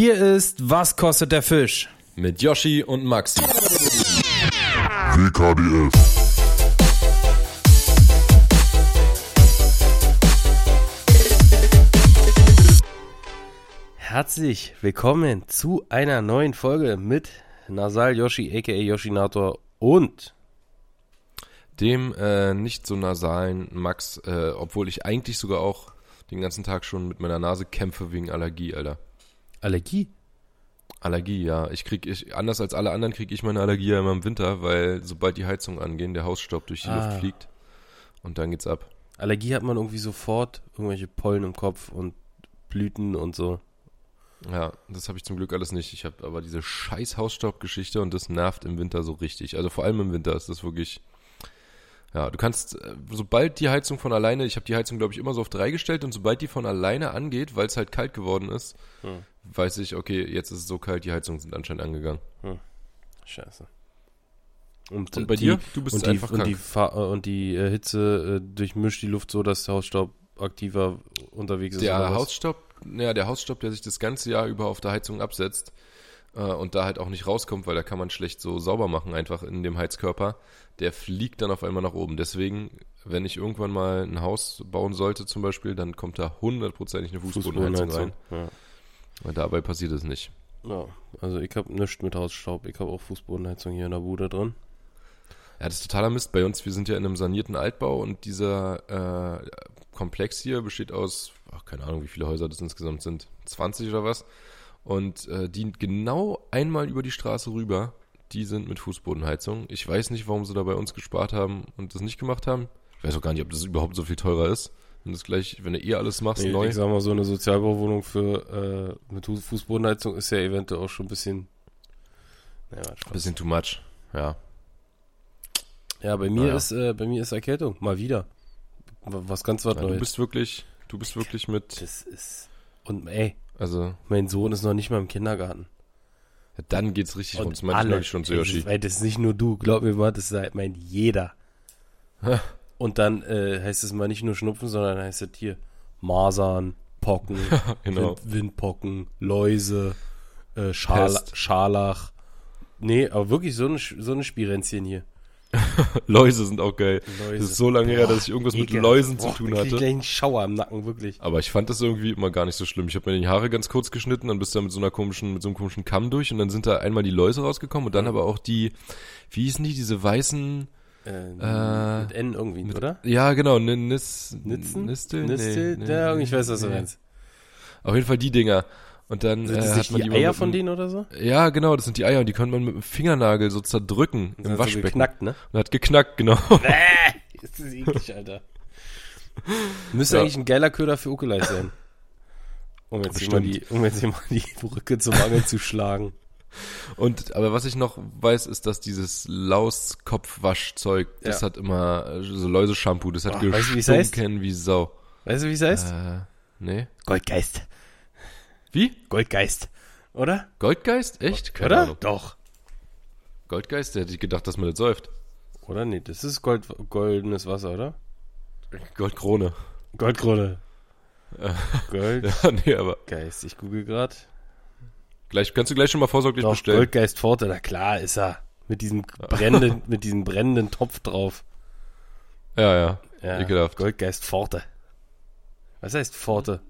Hier ist Was kostet der Fisch? Mit Yoshi und Maxi. WKDF. Herzlich willkommen zu einer neuen Folge mit Nasal Yoshi aka Yoshinator und Dem äh, nicht so nasalen Max, äh, obwohl ich eigentlich sogar auch den ganzen Tag schon mit meiner Nase kämpfe wegen Allergie, Alter. Allergie. Allergie, ja. Ich krieg, ich, anders als alle anderen kriege ich meine Allergie ja immer im Winter, weil sobald die Heizung angehen, der Hausstaub durch die Ah. Luft fliegt. Und dann geht's ab. Allergie hat man irgendwie sofort irgendwelche Pollen im Kopf und Blüten und so. Ja, das habe ich zum Glück alles nicht. Ich habe aber diese scheiß Hausstaubgeschichte und das nervt im Winter so richtig. Also vor allem im Winter ist das wirklich. Ja, du kannst, äh, sobald die Heizung von alleine, ich habe die Heizung, glaube ich, immer so auf drei gestellt und sobald die von alleine angeht, weil es halt kalt geworden ist, Hm. Weiß ich, okay, jetzt ist es so kalt, die Heizungen sind anscheinend angegangen. Scheiße. Und, Und bei die, dir? Du bist und die, einfach und die, krank. Fa äh, und die äh, Hitze äh, durchmischt die Luft so, dass der Hausstaub aktiver unterwegs ist. Der oder was? Hausstaub, ja, der Hausstaub, der sich das ganze Jahr über auf der Heizung absetzt äh, und da halt auch nicht rauskommt, weil da kann man schlecht so sauber machen, einfach in dem Heizkörper, der fliegt dann auf einmal nach oben. Deswegen, wenn ich irgendwann mal ein Haus bauen sollte zum Beispiel, dann kommt da hundertprozentig eine Fußbodenheizung rein. Ja. Und dabei passiert es nicht. ja, also ich habe nichts mit Hausstaub. Ich habe auch Fußbodenheizung hier in der Bude drin. Ja, das ist totaler Mist. Bei uns, wir sind ja in einem sanierten Altbau und dieser äh, Komplex hier besteht aus, ach, keine Ahnung, wie viele Häuser das insgesamt sind, 20 oder was. Und äh, die genau einmal über die Straße rüber, die sind mit Fußbodenheizung. Ich weiß nicht, warum sie da bei uns gespart haben und das nicht gemacht haben. Ich weiß auch gar nicht, ob das überhaupt so viel teurer ist. Wenn das gleich, wenn du eh alles machst, Nee, neu. Ich sag mal, so eine Sozialbauwohnung für äh, mit Fu- Fußbodenheizung ist ja eventuell auch schon ein bisschen. Naja, Spaß. Bisschen too much. Ja. Ja, bei mir Naja. ist äh, bei mir ist Erkältung mal wieder. Was ganz was ja du Neues. bist wirklich, du bist wirklich mit, Das ist und ey, also, mein Sohn ist noch nicht mal im Kindergarten. ja, dann geht's richtig. Und Das meinte ich alle, neulich schon zu Yoshi. Das, weil das ist nicht nur du, glaub mir mal, das ist- meint jeder. Und dann äh, heißt es mal nicht nur Schnupfen, sondern heißt es hier Masern, Pocken, Genau. Wind, Windpocken, Läuse, äh, Schal. Scharlach. Nee, aber wirklich so eine, so eine Spirenzchen hier. Läuse sind auch geil. Läuse. Das ist so lange her, Boah, dass ich irgendwas mit ekelhaft. Läusen zu Boah, tun da krieg Ich hatte. gleich einen Schauer im Nacken, wirklich. Aber ich fand das irgendwie immer gar nicht so schlimm. Ich habe mir die Haare ganz kurz geschnitten, dann bist du da mit so einer komischen, mit so einem komischen Kamm durch und dann sind da einmal die Läuse rausgekommen und dann aber auch die, wie hießen die, diese weißen, Äh, Äh, mit N irgendwie, oder? ja genau, Nis, Nitzen? Nistel? Nistel? Nee, nee, ja, ich weiß, was du nee. meinst. Auf jeden Fall die Dinger. Und dann Sind äh, das hat nicht man die Eier mit von denen oder so? Ja, genau, das sind die Eier und die kann man mit dem Fingernagel so zerdrücken Sind im so Waschbecken. geknackt, ne? Und hat geknackt, genau. Bäh, ist das eklig, Alter. Müsste Ja. eigentlich ein geiler Köder für Ukulele sein. Um jetzt, hier mal die, um jetzt hier mal die Brücke zum Angel zu schlagen. Und aber was ich noch weiß, ist, dass dieses Lauskopfwaschzeug, das Ja. hat immer äh, so Läuse-Shampoo, das hat Boah, weißt du, wie es heißt? gestunken wie Sau. Weißt du, wie es heißt? Äh, nee. Goldgeist. Wie? Goldgeist. Oder? Goldgeist? Echt? Keine Oder? Ahnung. Doch. Goldgeist, der hätte ich gedacht, dass man das säuft. Oder? Nee, das ist Gold, goldenes Wasser, oder? Goldkrone. Goldkrone. Äh. Goldgeist. Ja, nee, aber Ich google gerade. Gleich, kannst du gleich schon mal vorsorglich Doch, bestellen. Goldgeist Forte, na klar ist er. Mit diesem brennenden, mit diesem brennenden Topf drauf. Ja, ja. Ja, Ekelhaft. Goldgeist Forte. Was heißt Forte?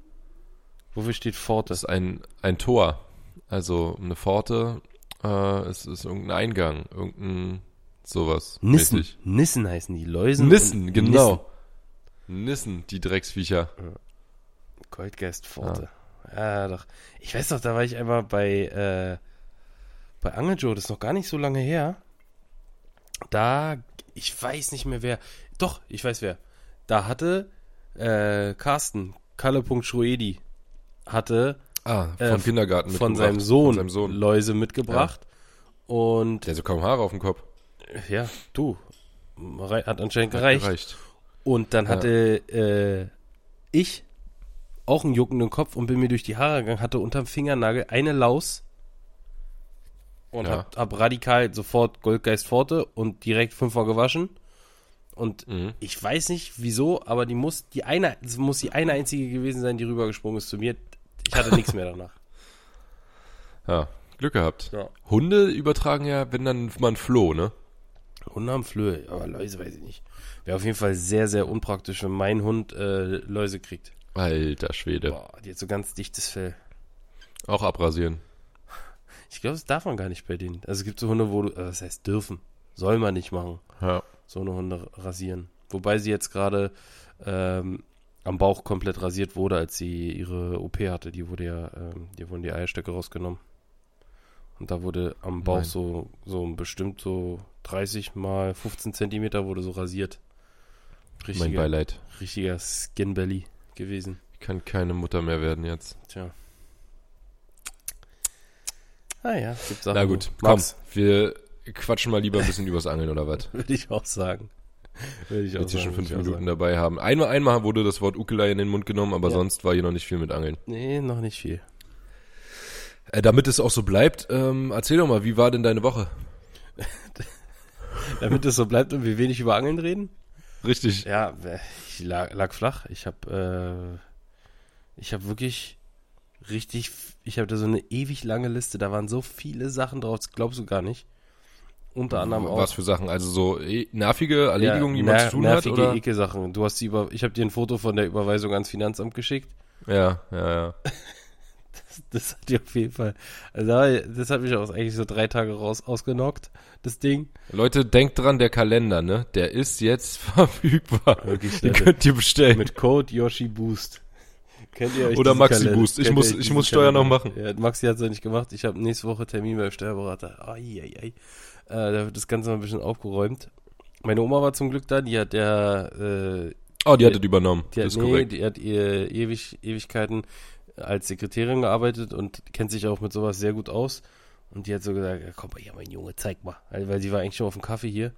Wofür steht Forte? Das ist ein, ein Tor. Also eine Pforte, äh, es ist irgendein Eingang, irgendein sowas. Nissen. mäßig. Nissen heißen die Läusen. Nissen, genau. Nissen, die Drecksviecher. Nissen. Goldgeist Forte. Ja. Doch. Ich weiß doch, da war ich einmal bei, äh, bei Angel Joe, das ist noch gar nicht so lange her. Da, ich weiß nicht mehr wer. Doch, ich weiß wer. Da hatte äh, Carsten, Kalle.schroedi, hatte Ah, vom Äh, Kindergarten von seinem Sohn, Von seinem Sohn. Läuse mitgebracht. Und Der hat so kaum Haare auf dem Kopf. ja, du, hat anscheinend gereicht. Gereicht. Und dann Ja. hatte äh, ich auch einen juckenden Kopf und bin mir durch die Haare gegangen, hatte unterm Fingernagel eine Laus und Ja. hab, hab radikal sofort Goldgeist Forte und direkt fünfmal gewaschen. Und Mhm. ich weiß nicht wieso, aber die muss die eine, es muss die eine einzige gewesen sein, die rübergesprungen ist zu mir. Ich hatte nichts mehr danach. Ja, Glück gehabt. Ja. Hunde übertragen ja, wenn dann mal ein Floh, ne? Hunde haben Flöhe, aber Läuse weiß ich nicht. Wäre auf jeden Fall sehr, sehr unpraktisch, wenn mein Hund äh, Läuse kriegt. Alter Schwede. Boah, die hat so ganz dichtes Fell. Auch abrasieren. Ich glaube, das darf man gar nicht bei denen. Also es gibt so Hunde, wo du, das heißt dürfen, soll man nicht machen, Ja. so eine Hunde rasieren. Wobei sie jetzt gerade ähm, am Bauch komplett rasiert wurde, als sie ihre OP hatte. Die wurde ja, ähm, die wurden die Eierstöcke rausgenommen. Und da wurde am Bauch Nein. so, so bestimmt so 30 mal 15 Zentimeter wurde so rasiert. Mein Richtiger, Beileid. richtiger Skin Belly gewesen. Ich kann keine Mutter mehr werden jetzt. Tja. Ah ja, es gibt Sachen. Na gut, wo- komm. Max, Wir quatschen mal lieber ein bisschen übers Angeln oder was? würde ich auch sagen. Würde ich auch Jetzt hier schon fünf Minuten dabei haben. Einmal, einmal wurde das Wort Ukulei in den Mund genommen, aber Ja. sonst war hier noch nicht viel mit Angeln. Nee, noch nicht viel. Äh, damit es auch so bleibt, ähm, erzähl doch mal, wie war denn deine Woche? Damit es so bleibt und wir wenig über Angeln reden. Richtig. Ja, äh, ich lag, lag flach. Ich habe äh, ich habe wirklich richtig, ich habe da so eine ewig lange Liste. Da waren so viele Sachen drauf, das glaubst du gar nicht. Unter anderem auch. Was für Sachen? Also so eh, nervige Erledigungen, die ner- man zu tun hat? nervige? Ekelsachen. Du hast die über, ich habe dir ein Foto von der Überweisung ans Finanzamt geschickt. Ja, ja, ja. Das hat dir auf jeden Fall, also da- das hat mich auch eigentlich so drei Tage raus ausgenockt, das Ding. Leute, denkt dran, der Kalender, ne? Der ist jetzt verfügbar. Wirklich, Den könnt ihr bestellen. Mit Code Yoshi Boost. Kennt ihr euch Oder Maxi Kalender- Boost. Ich kennt muss- ich muss Steuer noch machen. Ja, Maxi hat es ja nicht gemacht. Ich habe nächste Woche Termin beim Steuerberater. Ai, ai, ai. Äh, da wird das Ganze mal ein bisschen aufgeräumt. Meine Oma war zum Glück da, die hat der, äh, Oh, die hattet übernommen. die hat, das ist nee, korrekt. die hat ihr ewig, Ewigkeiten als Sekretärin gearbeitet und kennt sich auch mit sowas sehr gut aus. Und die hat so gesagt, komm mal hier, mein Junge, zeig mal. Weil weil sie war eigentlich schon auf dem Kaffee hier.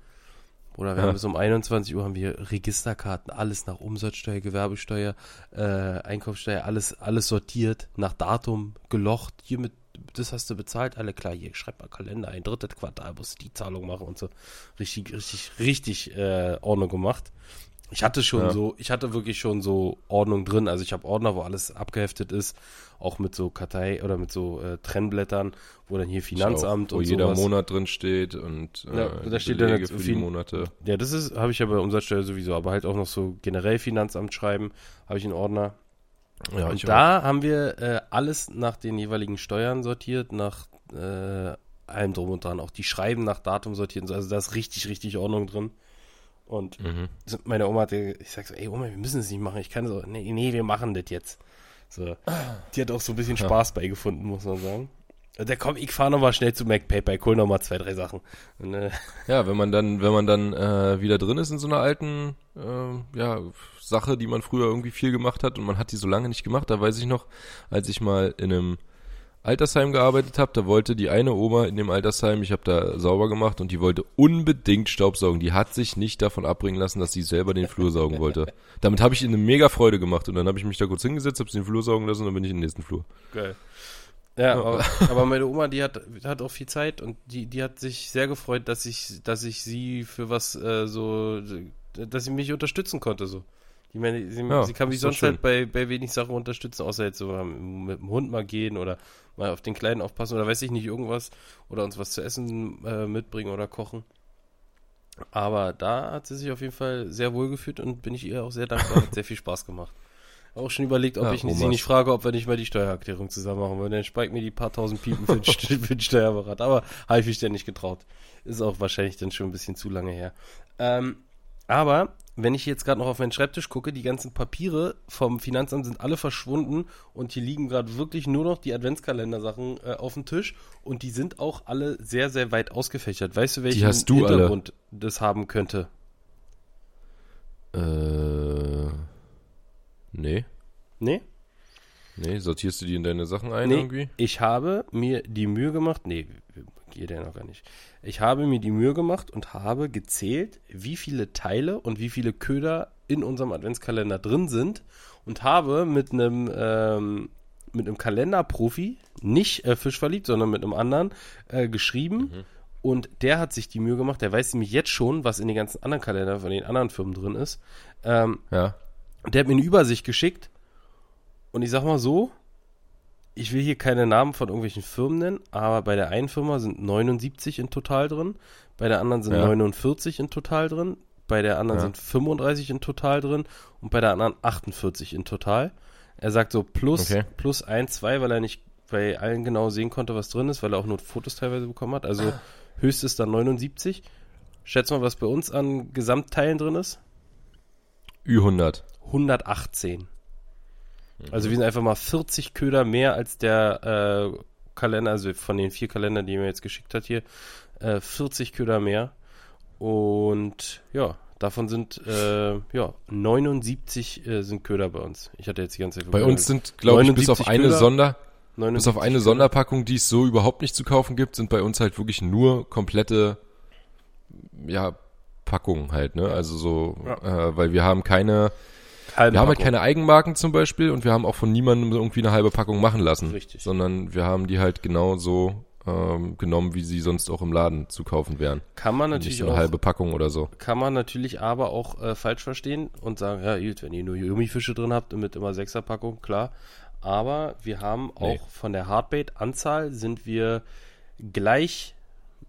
Oder wir Ja. haben bis um 21 Uhr haben wir Registerkarten, alles nach Umsatzsteuer, Gewerbesteuer, äh, Einkommensteuer, alles, alles sortiert, nach Datum, gelocht, hiermit, das hast du bezahlt, alle klar, hier, schreib mal Kalender ein, drittes Quartal musst du die Zahlung machen und so. Richtig, richtig, richtig äh, Ordnung gemacht. Ich hatte schon Ja. so, ich hatte wirklich schon so Ordnung drin. Also ich habe Ordner, wo alles abgeheftet ist, auch mit so Kartei oder mit so äh, Trennblättern, wo dann hier Finanzamt auch, wo und jeder sowas. Monat drin steht und äh, Ja, da die steht dann Belege jetzt für die viel- Monate. Ja, das ist, habe ich ja bei Umsatzsteuer sowieso, aber halt auch noch so generell Finanzamt schreiben, habe ich einen Ordner. Ja, und da haben wir äh, alles nach den jeweiligen Steuern sortiert, nach äh, allem drum und dran, auch die Schreiben nach Datum sortiert und so. Also da ist richtig, richtig Ordnung drin. Und. Mhm. meine Oma hat, ich sag so, ey Oma, wir müssen es nicht machen. Ich kann so, nee, nee, wir machen das jetzt. So. Die hat auch so ein bisschen Ja. Spaß beigefunden, muss man sagen. Und der komm, ich fahr noch mal schnell zu MacPaper, ich hol noch mal zwei, drei Sachen. Und, äh, Ja, wenn man dann, wenn man dann äh, wieder drin ist in so einer alten äh, ja, Sache, die man früher irgendwie viel gemacht hat und man hat die so lange nicht gemacht, da weiß ich noch, als ich mal in einem Altersheim gearbeitet habe, da wollte die eine Oma in dem Altersheim, ich habe da sauber gemacht und die wollte unbedingt Staubsaugen. Die hat sich nicht davon abbringen lassen, dass sie selber den Flur saugen wollte. Damit habe ich ihnen eine mega Freude gemacht und dann habe ich mich da kurz hingesetzt, habe sie den Flur saugen lassen und dann bin ich in den nächsten Flur. Geil. Ja, aber, aber meine Oma, die hat, hat auch viel Zeit und die, die hat sich sehr gefreut, dass ich, dass ich sie für was äh, so, dass sie mich unterstützen konnte so. Ich meine, sie, Ja, sie kann mich sonst halt bei, bei wenig Sachen unterstützen, außer jetzt so mit dem Hund mal gehen oder mal auf den Kleinen aufpassen oder weiß ich nicht, irgendwas oder uns was zu essen äh, mitbringen oder kochen. Aber da hat sie sich auf jeden Fall sehr wohl gefühlt und bin ich ihr auch sehr dankbar. Hat sehr viel Spaß gemacht. Auch schon überlegt, ob Ja, ich sie nicht frage, ob wir nicht mal die Steuererklärung zusammen machen wollen. Dann spart mir die paar tausend Piepen für den, St- für den Steuerberater. Aber habe ich mich denn nicht getraut. Ist auch wahrscheinlich dann schon ein bisschen zu lange her. Ähm, aber wenn ich jetzt gerade noch auf meinen Schreibtisch gucke, die ganzen Papiere vom Finanzamt sind alle verschwunden und hier liegen gerade wirklich nur noch die Adventskalender-Sachen äh, auf dem Tisch und die sind auch alle sehr, sehr weit ausgefächert. Weißt du, welchen du alle? Hintergrund das haben könnte? Äh, nee. Nee? Nee, sortierst du die in deine Sachen ein Nee, irgendwie? ich habe mir die Mühe gemacht, nee, geht ja noch gar nicht. Ich habe mir die Mühe gemacht und habe gezählt, wie viele Teile und wie viele Köder in unserem Adventskalender drin sind und habe mit einem ähm, mit einem Kalenderprofi, nicht äh, fischverliebt, sondern mit einem anderen, äh, geschrieben. Und der hat sich die Mühe gemacht, der weiß nämlich jetzt schon, was in den ganzen anderen Kalendern von den anderen Firmen drin ist. Ähm, Ja. und der hat mir eine Übersicht geschickt. Und ich sag mal so, ich will hier keine Namen von irgendwelchen Firmen nennen, aber bei der einen Firma sind 79 in total drin, bei der anderen sind Ja. 49 in total drin, bei der anderen Ja. sind 35 in total drin und bei der anderen 48 in total. Er sagt so plus, Okay. plus 1, 2, weil er nicht bei allen genau sehen konnte, was drin ist, weil er auch nur Fotos teilweise bekommen hat. Also höchstes dann 79. Schätz mal, was bei uns an Gesamtteilen drin ist. Ü100. 118. Also wir sind einfach mal 40 Köder mehr als der äh, Kalender, also von den vier Kalendern, die er mir jetzt geschickt hat hier, äh, 40 Köder mehr. Und ja, davon sind äh, ja 79 äh, sind Köder bei uns. Ich hatte jetzt die ganze Zeit Bei uns sind, glaube ich, bis auf 79 eine Köder. Sonder, bis 79 auf eine Köder. Sonderpackung, die es so überhaupt nicht zu kaufen gibt, sind bei uns halt wirklich nur komplette, ja, Packungen halt, ne? Also so, äh, weil wir haben keine, Halbe wir haben halt Packung. keine Eigenmarken zum Beispiel und wir haben auch von niemandem irgendwie eine halbe Packung machen lassen. Richtig. Sondern wir haben die halt genau so ähm, genommen, wie sie sonst auch im Laden zu kaufen wären. Kann man Nicht natürlich so eine auch halbe Packung oder so. kann man natürlich aber auch äh, falsch verstehen und sagen, ja gut, wenn ihr nur Gummifische drin habt und mit immer Sechserpackung, klar. Aber wir haben auch Nee. von der Hardbait-Anzahl sind wir gleich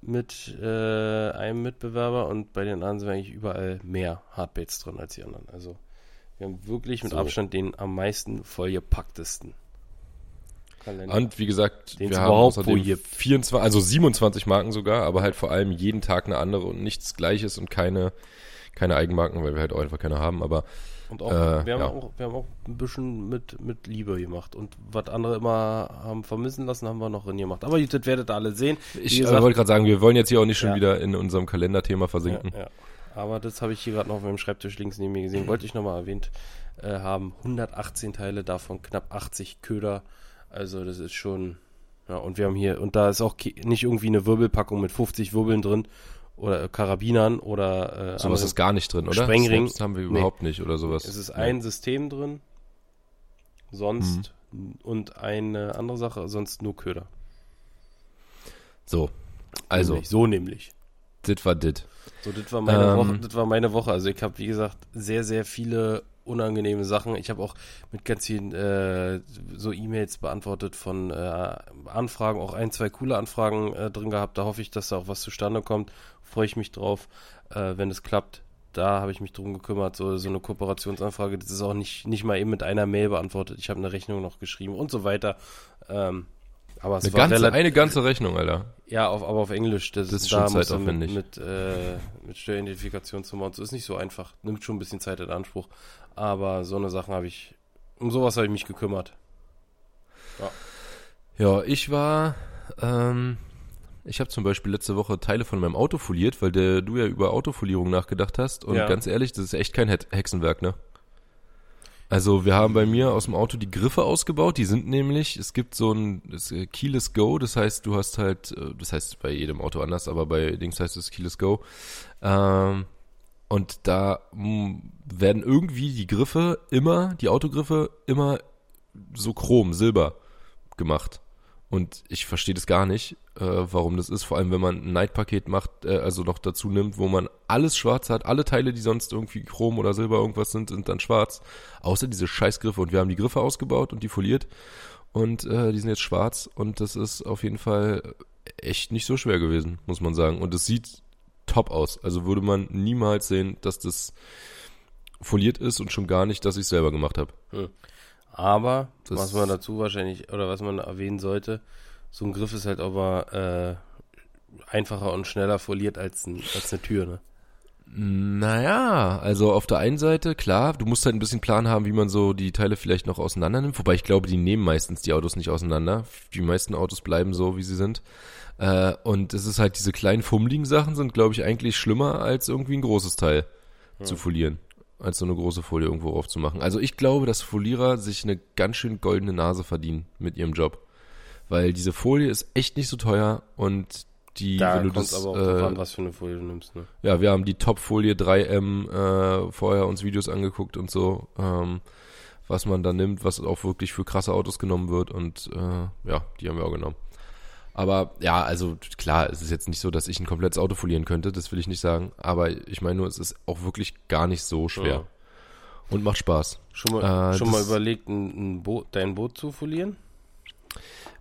mit äh, einem Mitbewerber und bei den anderen sind wir eigentlich überall mehr Hardbaits drin als die anderen. Also wir haben wirklich mit So. Abstand den am meisten vollgepacktesten Kalender. Und wie gesagt, Den wir haben außerdem wo gibt. 24, also 27 Marken sogar, aber halt vor allem jeden Tag eine andere und nichts Gleiches und keine, keine Eigenmarken, weil wir halt auch einfach keine haben. Aber Und auch, Äh, wir, haben ja. auch, wir haben auch ein bisschen mit, mit Liebe gemacht. Und was andere immer haben vermissen lassen, haben wir noch drin gemacht. Aber das werdet ihr alle sehen. Wie ich äh, gesagt, wollte gerade sagen, wir wollen jetzt hier auch nicht schon Ja. wieder in unserem Kalenderthema versinken. ja. Aber das habe ich hier gerade noch auf meinem Schreibtisch links neben mir gesehen. Wollte ich nochmal erwähnt äh, haben. 118 Teile, davon knapp 80 Köder. Also das ist schon... Ja, und wir haben hier... Und da ist auch nicht irgendwie eine Wirbelpackung mit 50 Wirbeln drin oder äh, Karabinern oder... Äh, Sowas andere- ist gar nicht drin, oder? Sprengring. Das haben wir Nee. überhaupt nicht oder sowas. Es ist Nee. ein System drin, sonst Mhm. und eine andere Sache, sonst nur Köder. So. Also, nämlich, so nämlich. dit war dit. So, das war meine Ähm. Woche. Das war meine Woche. Also ich habe, wie gesagt, sehr, sehr viele unangenehme Sachen. Ich habe auch mit ganz vielen äh, so E-Mails beantwortet von äh, Anfragen, auch ein, zwei coole Anfragen äh, drin gehabt. Da hoffe ich, dass da auch was zustande kommt. Freue ich mich drauf, äh, wenn es klappt. Da habe ich mich drum gekümmert, so, so eine Kooperationsanfrage. Das ist auch nicht, nicht mal eben mit einer Mail beantwortet. Ich habe eine Rechnung noch geschrieben und so weiter. Ähm, aber es Eine war ganze, eine ganze Rechnung, Alter. ja, auf, aber auf Englisch. Das, Das ist schon zeitaufwendig. Mit, mit, äh, mit Steueridentifikationsnummer und so ist nicht so einfach. Nimmt schon ein bisschen Zeit in Anspruch. Aber so eine Sachen habe ich, um sowas habe ich mich gekümmert. Ja, ich war, ähm, ich habe zum Beispiel letzte Woche Teile von meinem Auto foliert, weil der, du ja über Autofolierung nachgedacht hast. Und Ja. ganz ehrlich, das ist echt kein He- Hexenwerk, ne? Also wir haben bei mir aus dem Auto die Griffe ausgebaut. Die sind nämlich, es gibt so ein äh, Keyless Go. Das heißt, du hast halt, äh, das heißt bei jedem Auto anders, aber bei Dings heißt es Keyless Go. Ähm, und da mh, werden irgendwie die Griffe immer, die Autogriffe immer so chrom, silber gemacht. Und ich verstehe das gar nicht, äh, warum das ist. Vor allem, wenn man ein Night-Paket macht, äh, also noch dazu nimmt, wo man alles schwarz hat. Alle Teile, die sonst irgendwie chrom oder silber irgendwas sind, sind dann schwarz. Außer diese Scheißgriffe. Und wir haben die Griffe ausgebaut und die foliert. Und äh, die sind jetzt schwarz. Und das ist auf jeden Fall echt nicht so schwer gewesen, muss man sagen. Und es sieht top aus. Also würde man niemals sehen, dass das foliert ist und schon gar nicht, dass ich es selber gemacht habe. Aber, Das- was man dazu wahrscheinlich, oder was man erwähnen sollte, so ein Griff ist halt aber äh, einfacher und schneller foliert als, ein, als eine Tür, ne? Naja, also auf der einen Seite, klar, du musst halt ein bisschen Plan haben, wie man so die Teile vielleicht noch auseinander nimmt. Wobei ich glaube, die nehmen meistens die Autos nicht auseinander. Die meisten Autos bleiben so, wie sie sind. Äh, und es ist halt, diese kleinen fummeligen Sachen sind, glaube ich, eigentlich schlimmer, als irgendwie ein großes Teil zu folieren. Als so eine große Folie irgendwo drauf zu machen. Also ich glaube, dass Folierer sich eine ganz schön goldene Nase verdienen mit ihrem Job. Weil diese Folie ist echt nicht so teuer und die, Da wenn du kommt das, aber auch äh, an, was für eine Folie du nimmst, ne? ja, wir haben die Top-Folie 3M äh, vorher uns Videos angeguckt und so, ähm, was man da nimmt, was auch wirklich für krasse Autos genommen wird und äh, ja, die haben wir auch genommen. Aber ja, also klar, es ist jetzt nicht so, dass ich ein komplettes Auto folieren könnte, das will ich nicht sagen, aber ich meine nur, es ist auch wirklich gar nicht so schwer Ja. und macht Spaß. Schon mal, Äh, schon mal überlegt, ein, ein Boot, dein Boot zu folieren?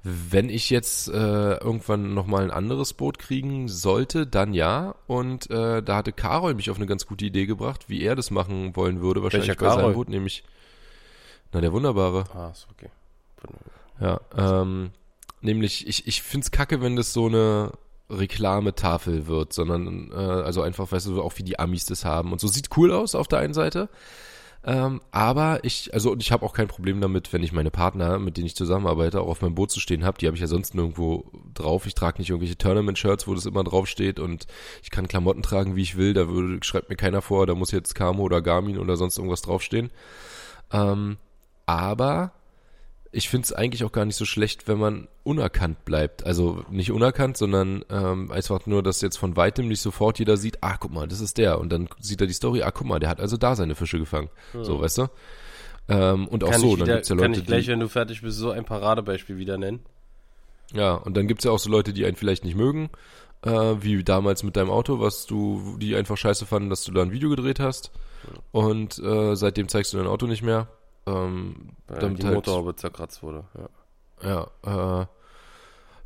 Wenn ich jetzt äh, irgendwann nochmal ein anderes Boot kriegen sollte, dann ja. Und äh, da hatte Karol mich auf eine ganz gute Idee gebracht, wie er das machen wollen würde, wahrscheinlich Welcher bei seinem Karol? Boot, nämlich na der Wunderbare. Ah, ist okay. Ja, ähm, nämlich ich ich find's kacke, wenn das so eine Reklametafel wird, sondern äh, also einfach, weißt du, auch wie die Amis das haben und so sieht cool aus auf der einen Seite. Ähm, aber ich, also und ich habe auch kein Problem damit, wenn ich meine Partner, mit denen ich zusammenarbeite, auch auf meinem Boot zu stehen habe. Die habe ich ja sonst nirgendwo drauf. Ich trage nicht irgendwelche Tournament-Shirts, wo das immer drauf steht und ich kann Klamotten tragen, wie ich will. Da würde, schreibt mir keiner vor, da muss jetzt Camo oder Garmin oder sonst irgendwas draufstehen. Ähm, aber ich finde es eigentlich auch gar nicht so schlecht, wenn man unerkannt bleibt. Also nicht unerkannt, sondern ähm, einfach nur, dass jetzt von weitem nicht sofort jeder sieht, ah, guck mal, das ist der. Und dann sieht er die Story, ah, guck mal, der hat also da seine Fische gefangen. So, weißt du? Ähm, und auch Kann, so, ich, dann wieder, gibt's ja kann Leute, ich gleich, die, wenn du fertig bist, so ein Paradebeispiel wieder nennen? ja, und dann gibt's ja auch so Leute, die einen vielleicht nicht mögen, äh, wie damals mit deinem Auto, was du, die einfach scheiße fanden, dass du da ein Video gedreht hast. Und äh, seitdem zeigst du dein Auto nicht mehr. Ähm, Weil damit die halt- Motorhaube zerkratzt wurde. Ja. Ja, äh,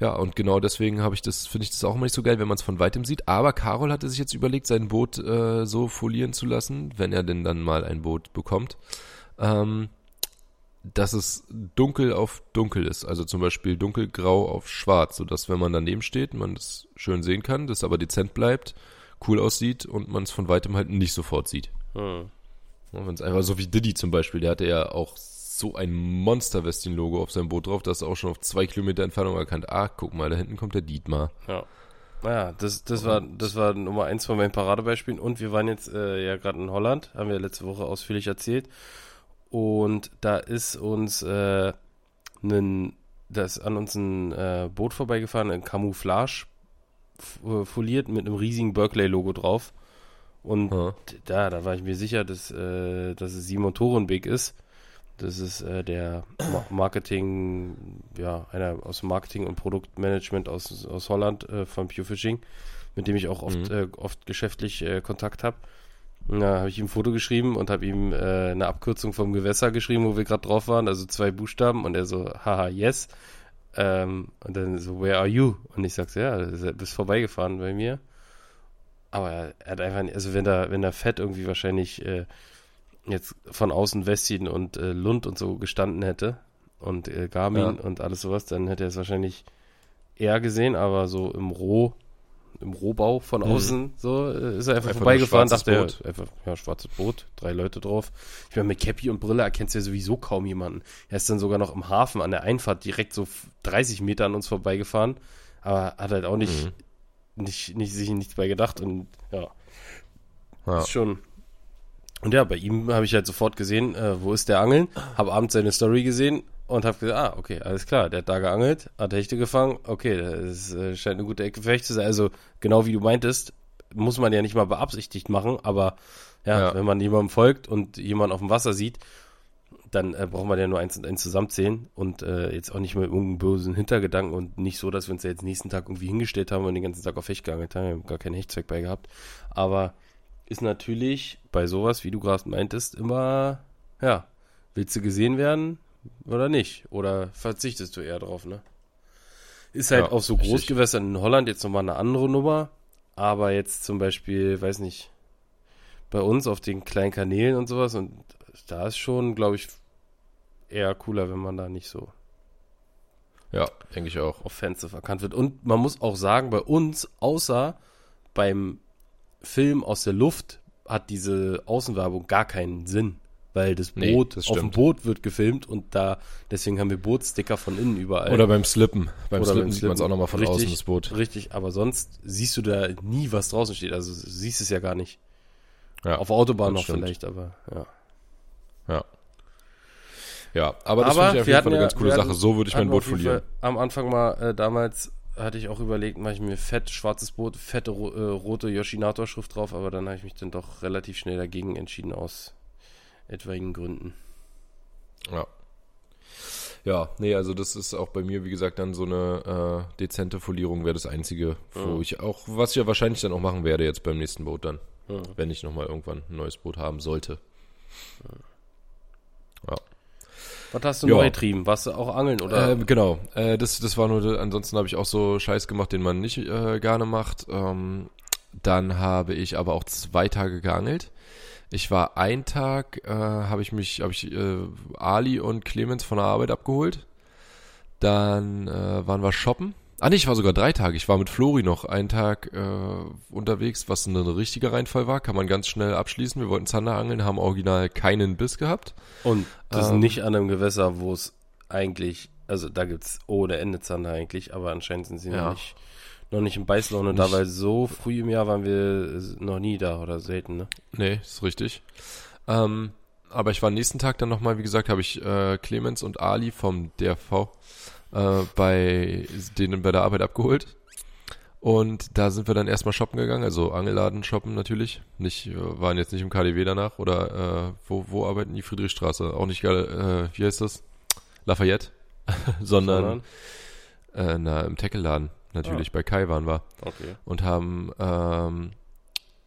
ja, und genau deswegen habe ich das, finde ich das auch immer nicht so geil, wenn man es von weitem sieht. Aber Carol hatte sich jetzt überlegt, sein Boot äh, so folieren zu lassen, wenn er denn dann mal ein Boot bekommt, ähm, dass es dunkel auf dunkel ist. Also zum Beispiel dunkelgrau auf schwarz, sodass wenn man daneben steht, man es schön sehen kann, das aber dezent bleibt, cool aussieht und man es von weitem halt nicht sofort sieht. Hm. Wenn es einfach so wie Diddy zum Beispiel, der hatte ja auch so ein Monster-Westin-Logo auf seinem Boot drauf, dass er auch schon auf zwei Kilometer Entfernung erkannt, ah, guck mal, da hinten kommt der Dietmar. Ja. Naja, das, das war das war Nummer eins von meinen Paradebeispielen. Und wir waren jetzt äh, ja gerade in Holland, haben wir letzte Woche ausführlich erzählt. Und da ist uns äh, ein, da ist an uns ein äh, Boot vorbeigefahren, ein Camouflage foliert mit einem riesigen Berkeley-Logo drauf. Und Ja. da, da war ich mir sicher, dass, äh, dass es Simon Torenbeek ist. Das ist äh, der Ma Marketing, ja, einer aus Marketing und Produktmanagement aus, aus Holland äh, von Pure Fishing, mit dem ich auch oft, Mhm. äh, oft geschäftlich äh, Kontakt habe. Da habe ich ihm ein Foto geschrieben und habe ihm äh, eine Abkürzung vom Gewässer geschrieben, wo wir gerade drauf waren, also zwei Buchstaben und er so, haha, yes. Ähm, und dann so, where are you? Und ich sag so, ja, du bist vorbeigefahren bei mir. Aber er, hat einfach, also wenn da, wenn da Fett irgendwie wahrscheinlich äh, jetzt von außen Westin und äh, Lund und so gestanden hätte und äh, Garmin Ja. und alles sowas, dann hätte er es wahrscheinlich eher gesehen, aber so im Roh, im Rohbau von Mhm. außen, so äh, ist er einfach, Einfach vorbeigefahren, dachte er, einfach, ja, schwarzes Boot, drei Leute drauf. Ich meine, mit Cappy und Brille erkennst du ja sowieso kaum jemanden. Er ist dann sogar noch im Hafen an der Einfahrt direkt so 30 Meter an uns vorbeigefahren, aber hat halt auch nicht, Mhm. Nicht, nicht sich nichts bei gedacht und ja, Ja. ist schon. Und ja, bei ihm habe ich halt sofort gesehen, äh, wo ist der Angeln, habe abends seine Story gesehen und habe gesagt, ah, okay, alles klar, der hat da geangelt, hat Hechte gefangen, okay, das äh, scheint eine gute Ecke für Hechte zu sein. Also genau wie du meintest, muss man ja nicht mal beabsichtigt machen, aber ja, Ja. wenn man jemandem folgt und jemanden auf dem Wasser sieht, dann äh, braucht man ja nur eins und eins zusammenzählen und äh, jetzt auch nicht mit irgendeinem bösen Hintergedanken und nicht so, dass wir uns ja jetzt nächsten Tag irgendwie hingestellt haben und den ganzen Tag auf Hecht geangelt haben, wir haben gar keinen Hechtzweck bei gehabt. Aber ist natürlich bei sowas, wie du gerade meintest, immer, ja, willst du gesehen werden oder nicht? Oder verzichtest du eher drauf, ne? Ist halt Ja, auf so richtig. Großgewässern in Holland jetzt nochmal eine andere Nummer, aber jetzt zum Beispiel, weiß nicht, bei uns auf den kleinen Kanälen und sowas und da ist schon, glaube ich, eher cooler, wenn man da nicht so ja, denke ich auch. offensive erkannt wird. Und man muss auch sagen, bei uns, außer beim Film aus der Luft, hat diese Außenwerbung gar keinen Sinn. Weil das Nee, Boot, das auf dem. Boot wird gefilmt und da, deswegen haben wir Bootsticker von innen überall. Oder beim Slippen. Beim Oder Slippen beim sieht man es auch nochmal von Richtig. außen, das Boot. Richtig, aber sonst siehst du da nie, was draußen steht. Also du siehst es ja gar nicht. Ja, Auf Autobahn noch stimmt. vielleicht, aber ja. Ja. Ja, aber das finde ich auf jeden Fall eine ja- ganz coole Sache. So würde ich mein Boot verlieren. Fall Am Anfang mal, äh, damals hatte ich auch überlegt, mache ich mir fett schwarzes Boot, fette ro äh, rote Yoshinator-Schrift drauf, aber dann habe ich mich dann doch relativ schnell dagegen entschieden aus etwaigen Gründen. Ja. Ja, nee, also das ist auch bei mir, wie gesagt, dann so eine äh, dezente Folierung wäre das Einzige, wo Ja. ich auch, was ich ja wahrscheinlich dann auch machen werde jetzt beim nächsten Boot dann, Ja. wenn ich nochmal irgendwann ein neues Boot haben sollte. Ja. Was hast du Ja. noch getrieben? Warst du auch angeln oder? Ähm, genau, äh, das, das war nur, ansonsten habe ich auch so Scheiß gemacht, den man nicht äh, gerne macht. Ähm, dann habe ich aber auch zwei Tage geangelt. Ich war ein Tag, äh, habe ich mich, habe ich äh, Ali und Clemens von der Arbeit abgeholt. Dann äh, waren wir shoppen. Ah nee, ich war sogar drei Tage. Ich war mit Flori noch einen Tag äh, unterwegs, was ein richtiger Reinfall war. Kann man ganz schnell abschließen. Wir wollten Zander angeln, haben original keinen Biss gehabt. Und das ähm, nicht an einem Gewässer, wo es eigentlich, also da gibt's ohne Ende Zander eigentlich, aber anscheinend sind sie Ja. noch nicht noch nicht im Beißlaune Nicht- da, weil so früh im Jahr waren wir noch nie da oder selten, ne? Nee, ist richtig. Ähm, aber ich war nächsten Tag dann nochmal, wie gesagt, habe ich äh, Clemens und Ali vom DRV äh, bei denen bei der Arbeit abgeholt. Und da sind wir dann erstmal shoppen gegangen, also Angelladen shoppen natürlich. Nicht, äh, waren jetzt nicht im KDW danach oder äh, wo, wo arbeiten die Friedrichstraße? Auch nicht geil, äh, wie heißt das? Lafayette, sondern äh, na, im Tackle-Laden natürlich, bei Kai waren wir okay. und haben, ähm,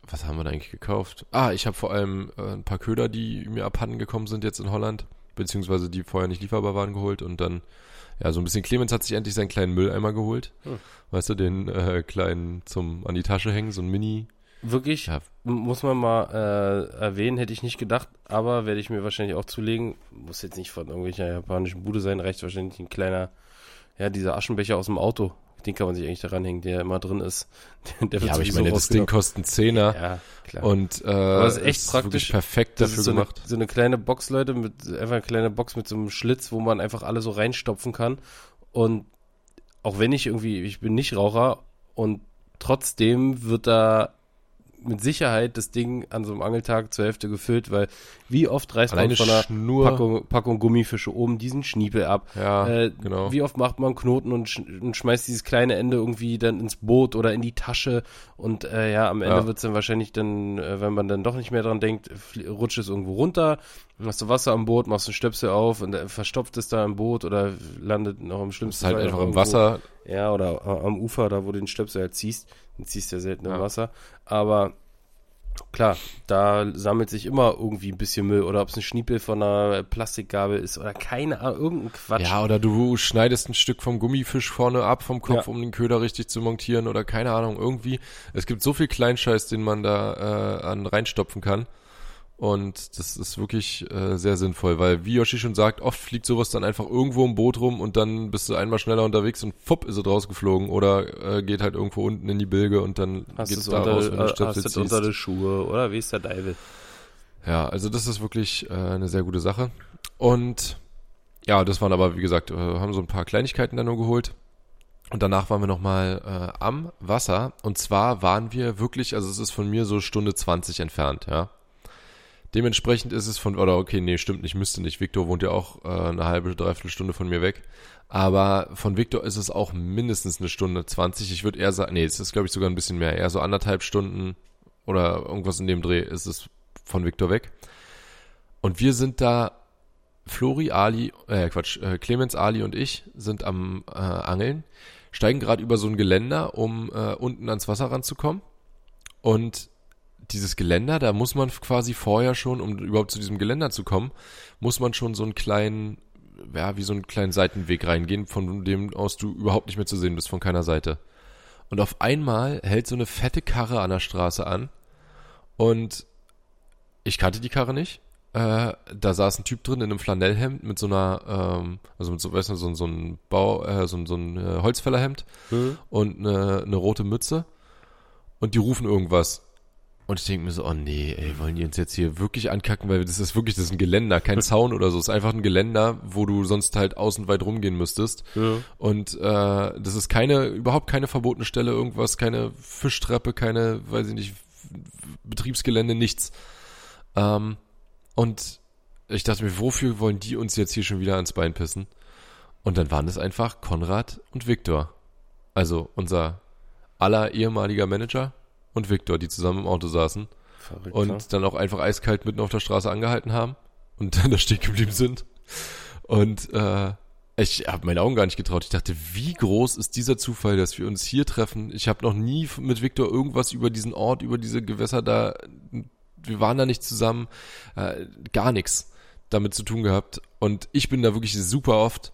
was haben wir da eigentlich gekauft? Ah, ich habe vor allem äh, ein paar Köder, die mir abhanden gekommen sind jetzt in Holland, beziehungsweise die vorher nicht lieferbar waren, geholt und dann, ja, so ein bisschen Clemens hat sich endlich seinen kleinen Mülleimer geholt. Hm. Weißt du, den äh, kleinen zum an die Tasche hängen, so ein Mini. Wirklich, Ja. muss man mal äh, erwähnen, hätte ich nicht gedacht, aber werde ich mir wahrscheinlich auch zulegen. Muss jetzt nicht von irgendwelcher japanischen Bude sein, reicht wahrscheinlich ein kleiner, ja, dieser Aschenbecher aus dem Auto. Den kann man sich eigentlich daran hängen, der immer drin ist. Der Ja, aber ich meine, das Ding kostet einen Zehner Ja, klar. und äh, das ist echt wirklich praktisch. perfekt Das dafür ist so eine, gemacht. so eine kleine Box, Leute, mit einfach eine kleine Box mit so einem Schlitz, wo man einfach alle so reinstopfen kann. Und auch wenn ich irgendwie, ich bin nicht Raucher und trotzdem wird da mit Sicherheit das Ding an so einem Angeltag zur Hälfte gefüllt, weil wie oft reißt Alleine man von einer Schnur. Packung, Packung Gummifische oben diesen Schniepel ab? Ja, äh, genau. Wie oft macht man Knoten und, sch und schmeißt dieses kleine Ende irgendwie dann ins Boot oder in die Tasche und äh, ja, am Ende Ja. wird's dann wahrscheinlich dann, äh, wenn man dann doch nicht mehr dran denkt, rutscht es irgendwo runter, dann hast du Wasser am Boot, machst einen Stöpsel auf und äh, verstopft es da im Boot oder landet noch im ist schlimmsten halt Fall einfach noch im irgendwo- Wasser. Ja, oder a- am Ufer, da wo du den Stöpsel halt ziehst, den ziehst du ja selten im Ja. Wasser, aber Klar, da sammelt sich immer irgendwie ein bisschen Müll oder ob es ein Schniepel von einer Plastikgabel ist oder keine Ahnung, irgendein Quatsch. Ja, oder du schneidest ein Stück vom Gummifisch vorne ab vom Kopf, Ja. um den Köder richtig zu montieren oder keine Ahnung, irgendwie. Es gibt so viel Kleinscheiß, den man da äh, an reinstopfen kann. Und das ist wirklich äh, sehr sinnvoll, weil wie Yoshi schon sagt, oft fliegt sowas dann einfach irgendwo im Boot rum und dann bist du einmal schneller unterwegs und fupp ist es rausgeflogen oder äh, geht halt irgendwo unten in die Bilge und dann Hast geht's du da unter, raus, wenn du äh, Stöpsel hast ziehst. unter die Schuhe oder wie ist der Deibel? Ja, also das ist wirklich äh, eine sehr gute Sache. Und ja, das waren aber, wie gesagt, äh, haben so ein paar Kleinigkeiten dann nur geholt. Und danach waren wir nochmal äh, am Wasser. Und zwar waren wir wirklich, also es ist von mir so Stunde 20 entfernt, ja. Dementsprechend ist es von, oder okay, nee, stimmt nicht, müsste nicht. Victor wohnt ja auch äh, eine halbe, dreiviertel Stunde von mir weg. Aber von Victor ist es auch mindestens eine Stunde 20. Ich würde eher sagen, nee, es ist glaube ich sogar ein bisschen mehr, eher so anderthalb Stunden oder irgendwas in dem Dreh ist es von Victor weg. Und wir sind da, Flori, Ali, äh Quatsch, äh, Clemens, Ali und ich sind am äh, Angeln, steigen gerade über so ein Geländer, um äh, unten ans Wasser ranzukommen. Und dieses Geländer, da muss man quasi vorher schon, um überhaupt zu diesem Geländer zu kommen, muss man schon so einen kleinen, ja, wie so einen kleinen Seitenweg reingehen, von dem aus du überhaupt nicht mehr zu sehen bist, von keiner Seite. Und auf einmal hält so eine fette Karre an der Straße an und ich kannte die Karre nicht. Äh, da saß ein Typ drin in einem Flanellhemd mit so einer, ähm, also mit so, weißt du, so, so ein Bau, äh, so, so ein äh, Holzfällerhemd und eine, eine rote Mütze und die rufen irgendwas. Und ich denke mir so, oh nee, ey, wollen die uns jetzt hier wirklich ankacken, weil das ist wirklich, das ist ein Geländer, kein Zaun oder so. Es ist einfach ein Geländer, wo du sonst halt außen weit rumgehen müsstest. Ja. Und äh, das ist keine, überhaupt keine verbotene Stelle, irgendwas, keine Fischtreppe, keine, weiß ich nicht, Betriebsgelände, nichts. Ähm, und ich dachte mir, wofür wollen die uns jetzt hier schon wieder ans Bein pissen? Und dann waren es einfach Konrad und Viktor. Also unser aller ehemaliger Manager und Viktor, die zusammen im Auto saßen Verrückt, und ne? dann auch einfach eiskalt mitten auf der Straße angehalten haben und dann da stehen geblieben sind. Und äh, ich habe meine Augen gar nicht getraut. Ich dachte, wie groß ist dieser Zufall, dass wir uns hier treffen? Ich habe noch nie mit Viktor irgendwas über diesen Ort, über diese Gewässer da. Wir waren da nicht zusammen, äh, gar nichts. damit zu tun gehabt und ich bin da wirklich super oft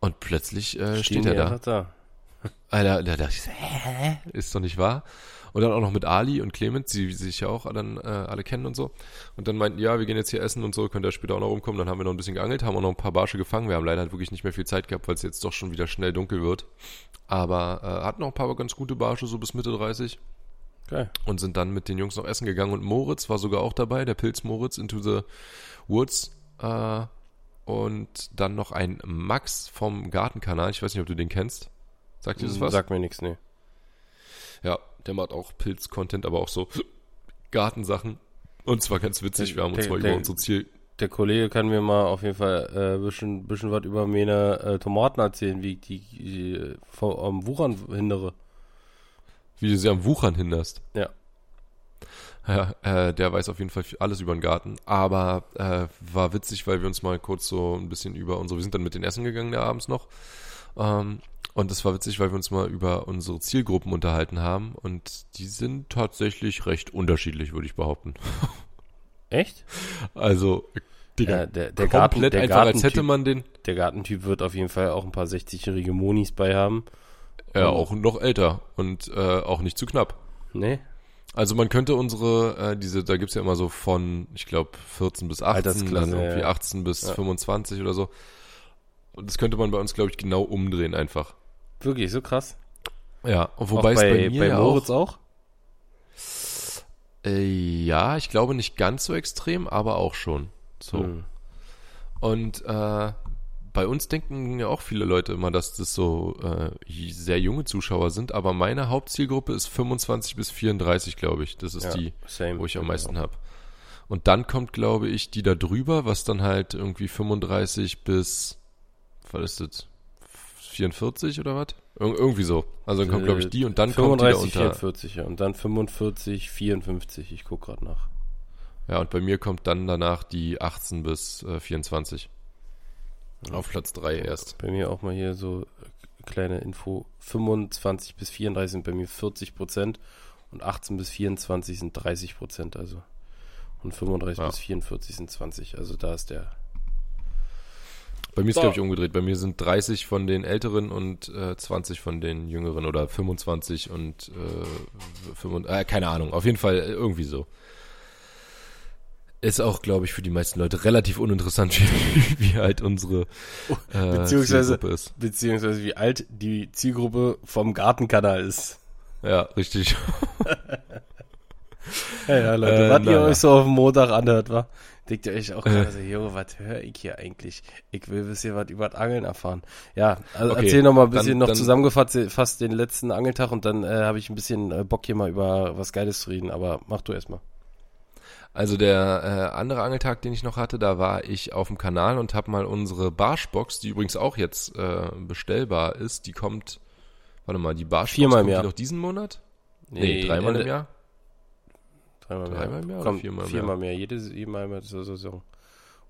und plötzlich äh, steht er da. da. Alter, da dachte ich, hä? Ist doch nicht wahr? Und dann auch noch mit Ali und Clemens, die sich ja auch dann äh, alle kennen und so. Und dann meinten, ja, wir gehen jetzt hier essen und so, könnt ihr später auch noch rumkommen. Dann haben wir noch ein bisschen geangelt, haben auch noch ein paar Barsche gefangen. Wir haben leider halt wirklich nicht mehr viel Zeit gehabt, weil es jetzt doch schon wieder schnell dunkel wird. Aber äh, hatten noch ein paar ganz gute Barsche, so bis Mitte 30. Okay. Und sind dann mit den Jungs noch essen gegangen. Und Moritz war sogar auch dabei, der Pilz Moritz into the Woods. Äh, und dann noch ein Max vom Gartenkanal. Ich weiß nicht, ob du den kennst. Sagt dir das was? Sag mir nichts, nee. Ja, der macht auch Pilz-Content, aber auch so Gartensachen. Und zwar ganz witzig, wir haben uns der, mal über unser Ziel. Der Kollege kann mir mal auf jeden Fall ein äh, bisschen, bisschen was über meine äh, Tomaten erzählen, wie ich die, die äh, am Wuchern hindere. Wie du sie am Wuchern hinderst. Ja. Ja, äh, der weiß auf jeden Fall alles über den Garten. Aber äh, war witzig, weil wir uns mal kurz so ein bisschen über unsere, wir sind dann mit den Essen gegangen da abends noch. Ähm, und das war witzig, weil wir uns mal über unsere Zielgruppen unterhalten haben. Und die sind tatsächlich recht unterschiedlich, würde ich behaupten. Echt? Also, Digga, ja, der, der Garten, der einfach, als hätte man den. Der Gartentyp wird auf jeden Fall auch ein paar 60-jährige Monis bei haben. Ja, auch noch älter und äh, auch nicht zu knapp. Nee. Also man könnte unsere, äh, diese, da gibt's ja immer so von, ich glaube, 14 bis 18, dann irgendwie ja. 18 bis ja. 25 oder so. Und das könnte man bei uns, glaube ich, genau umdrehen einfach. Wirklich, so krass. Ja, und wobei es bei, bei mir bei Moritz auch? auch? Äh, ja, ich glaube nicht ganz so extrem, aber auch schon. So. Hm. Und äh, bei uns denken ja auch viele Leute immer, dass das so äh, sehr junge Zuschauer sind, aber meine Hauptzielgruppe ist 25 bis 34, glaube ich. Das ist ja, die, same. wo ich am meisten habe. Und dann kommt, glaube ich, die da drüber, was dann halt irgendwie 35 bis, was ist das? 44 oder was? Ir irgendwie so. Also dann kommt, glaube ich, die und dann 35, kommt die da unter. 44, ja. Und dann 45, 54. Ich gucke gerade nach. Ja, und bei mir kommt dann danach die 18 bis äh, 24. Auf Platz 3 erst. Bei mir auch mal hier so äh, kleine Info. 25 bis 34 sind bei mir 40 Prozent und 18 bis 24 sind 30 Prozent, also. Und 35 ja. bis 44 sind 20. Also da ist der. Bei mir ist, so. glaube ich, umgedreht. Bei mir sind 30 von den Älteren und äh, 20 von den Jüngeren oder 25 und äh, 25, äh, keine Ahnung. Auf jeden Fall irgendwie so ist auch, glaube ich, für die meisten Leute relativ uninteressant, wie, wie alt unsere äh, beziehungsweise, Zielgruppe ist. Beziehungsweise wie alt die Zielgruppe vom Gartenkanal ist. Ja, richtig. ja, ja, Leute, äh, was ihr euch so auf dem Montag anhört, wa? Denkt ihr euch auch gerade äh. so, jo, was höre ich hier eigentlich? Ich will bisschen was über das Angeln erfahren. Ja, also okay, erzähl noch mal ein bisschen dann, noch dann, zusammengefasst fast den letzten Angeltag und dann äh, habe ich ein bisschen äh, Bock hier mal über was Geiles zu reden, aber mach du erstmal. Also der äh, andere Angeltag, den ich noch hatte, da war ich auf dem Kanal und habe mal unsere Barschbox, die übrigens auch jetzt äh, bestellbar ist, die kommt, warte mal, die Barschbox viermal kommt im Jahr. noch diesen Monat? Nee, nee dreimal im Jahr. Dreimal, dreimal im Jahr kommt viermal, viermal mehr? Jede viermal zur Saison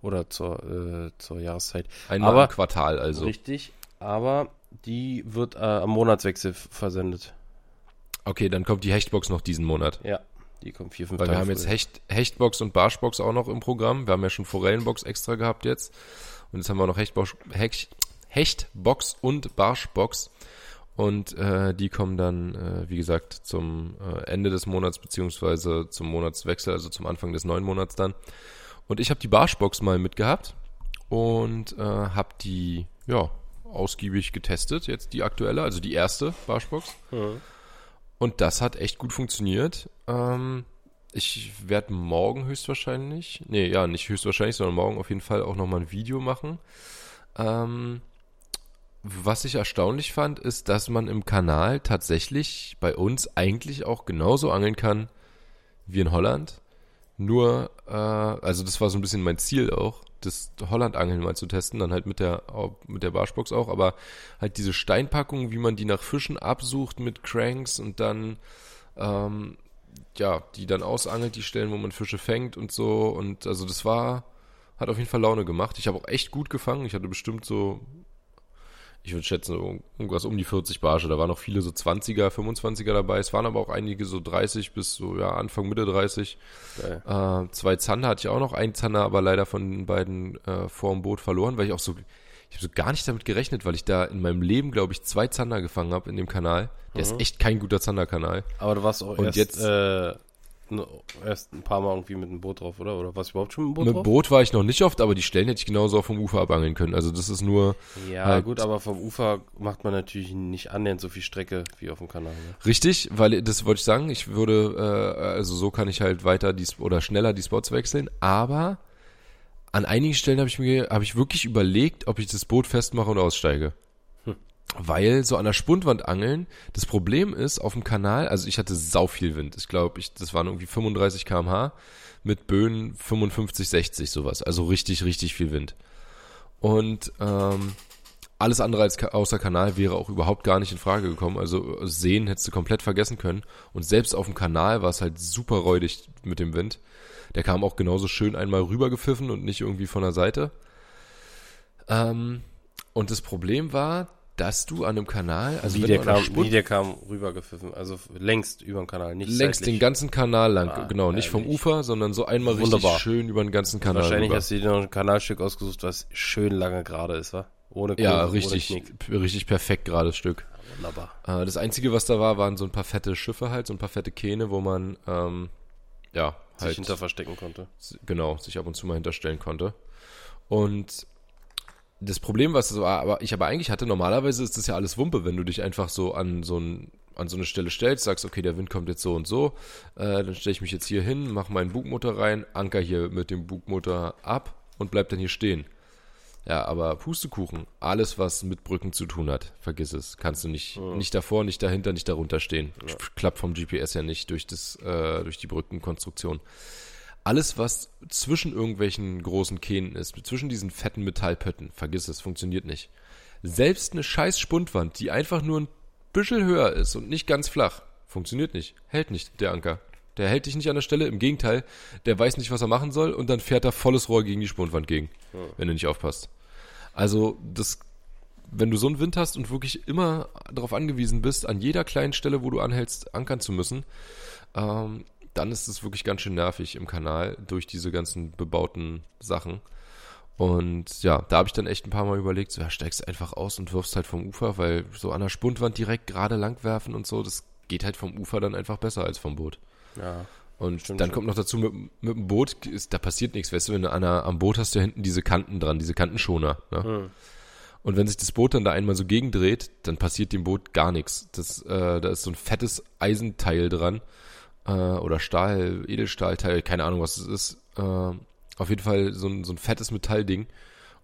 oder zur äh, zur Jahreszeit. Einmal aber, im Quartal also. Richtig, aber die wird äh, am Monatswechsel versendet. Okay, dann kommt die Hechtbox noch diesen Monat. Ja. Die kommen vier, fünf Weil Tage wir haben jetzt Hecht, Hechtbox und Barschbox auch noch im Programm. Wir haben ja schon Forellenbox extra gehabt jetzt. Und jetzt haben wir noch Hechtbox, Hecht, Hechtbox und Barschbox. Und äh, die kommen dann, äh, wie gesagt, zum äh, Ende des Monats beziehungsweise zum Monatswechsel, also zum Anfang des neuen Monats dann. Und ich habe die Barschbox mal mitgehabt und äh, habe die, ja, ausgiebig getestet. Jetzt die aktuelle, also die erste Barschbox. Mhm. Und das hat echt gut funktioniert. Ähm, ich werde morgen höchstwahrscheinlich, nee, ja, nicht höchstwahrscheinlich, sondern morgen auf jeden Fall auch nochmal ein Video machen. Ähm, was ich erstaunlich fand, ist, dass man im Kanal tatsächlich bei uns eigentlich auch genauso angeln kann wie in Holland. Nur, äh, also das war so ein bisschen mein Ziel auch, das Holland-Angeln mal zu testen, dann halt mit der, mit der Barschbox auch, aber halt diese Steinpackung, wie man die nach Fischen absucht mit Cranks und dann, ähm, ja, die dann ausangelt, die Stellen, wo man Fische fängt und so und also das war, hat auf jeden Fall Laune gemacht. Ich habe auch echt gut gefangen. Ich hatte bestimmt so ich würde schätzen, irgendwas um die 40 Barsche. Da waren noch viele so 20er, 25er dabei. Es waren aber auch einige so 30 bis so, ja, Anfang, Mitte 30. Äh, zwei Zander hatte ich auch noch. Ein Zander aber leider von den beiden äh, vor dem Boot verloren, weil ich auch so, ich habe so gar nicht damit gerechnet, weil ich da in meinem Leben, glaube ich, zwei Zander gefangen habe in dem Kanal. Der mhm. ist echt kein guter Zanderkanal. Aber du warst auch Und erst, jetzt, äh, erst ein paar Mal irgendwie mit dem Boot drauf, oder? Oder du überhaupt schon mit dem Boot mit drauf? Mit Boot war ich noch nicht oft, aber die Stellen hätte ich genauso auch vom Ufer abangeln können. Also das ist nur. Ja, halt gut, aber vom Ufer macht man natürlich nicht annähernd so viel Strecke wie auf dem Kanal. Ne? Richtig, weil das wollte ich sagen, ich würde, äh, also so kann ich halt weiter die oder schneller die Spots wechseln, aber an einigen Stellen habe ich mir, habe ich wirklich überlegt, ob ich das Boot festmache und aussteige. Weil so an der Spundwand angeln, das Problem ist, auf dem Kanal, also ich hatte sau viel Wind. Ich glaube, ich, das waren irgendwie 35 kmh mit Böen 55, 60 sowas. Also richtig, richtig viel Wind. Und ähm, alles andere als außer Kanal wäre auch überhaupt gar nicht in Frage gekommen. Also Seen hättest du komplett vergessen können. Und selbst auf dem Kanal war es halt super räudig mit dem Wind. Der kam auch genauso schön einmal rübergepfiffen und nicht irgendwie von der Seite. Ähm, und das Problem war, dass du an einem Kanal, also wie, der kam, wie der kam rübergepfiffen, also längst über den Kanal, nicht Längst seitlich. den ganzen Kanal lang, ah, genau, nicht vom Ufer, sondern so einmal Wunderbar. richtig schön über den ganzen Kanal Wahrscheinlich rüber. hast du dir noch ein Kanalstück ausgesucht, was schön lange gerade ist, wa? Ohne Kurve, Ja, richtig, richtig perfekt gerades Stück. Wunderbar. Äh, das Einzige, was da war, waren so ein paar fette Schiffe halt, so ein paar fette Kähne, wo man, ähm, ja, halt. Sich hinter verstecken konnte. Genau, sich ab und zu mal hinterstellen konnte. Und das Problem, was ich aber eigentlich hatte, normalerweise ist das ja alles Wumpe, wenn du dich einfach so an so ein an so eine Stelle stellst, sagst, okay, der Wind kommt jetzt so und so, äh, dann stelle ich mich jetzt hier hin, mache meinen Bugmotor rein, anker hier mit dem Bugmotor ab und bleib dann hier stehen. Ja, aber Pustekuchen, alles was mit Brücken zu tun hat, vergiss es. Kannst du nicht, ja. nicht davor, nicht dahinter, nicht darunter stehen. Ja. Klappt vom GPS ja nicht durch das, äh, durch die Brückenkonstruktion alles, was zwischen irgendwelchen großen Kähnen ist, zwischen diesen fetten Metallpötten, vergiss es, funktioniert nicht. Selbst eine scheiß Spundwand, die einfach nur ein bisschen höher ist und nicht ganz flach, funktioniert nicht. Hält nicht, der Anker. Der hält dich nicht an der Stelle, im Gegenteil, der weiß nicht, was er machen soll und dann fährt er volles Rohr gegen die Spundwand gegen, hm. wenn du nicht aufpasst. Also, das, wenn du so einen Wind hast und wirklich immer darauf angewiesen bist, an jeder kleinen Stelle, wo du anhältst, ankern zu müssen, ähm, dann ist es wirklich ganz schön nervig im Kanal durch diese ganzen bebauten Sachen. Und ja, da habe ich dann echt ein paar Mal überlegt, so ja, steigst einfach aus und wirfst halt vom Ufer, weil so an der Spundwand direkt gerade lang werfen und so, das geht halt vom Ufer dann einfach besser als vom Boot. Ja. Und dann schon. kommt noch dazu, mit, mit dem Boot, ist, da passiert nichts, weißt du, wenn du an der, am Boot hast du hinten diese Kanten dran, diese Kantenschoner. Ne? Hm. Und wenn sich das Boot dann da einmal so gegendreht, dann passiert dem Boot gar nichts. Das, äh, da ist so ein fettes Eisenteil dran äh, oder Stahl, Edelstahlteil, keine Ahnung, was es ist. Äh, auf jeden Fall so ein, so ein fettes Metallding.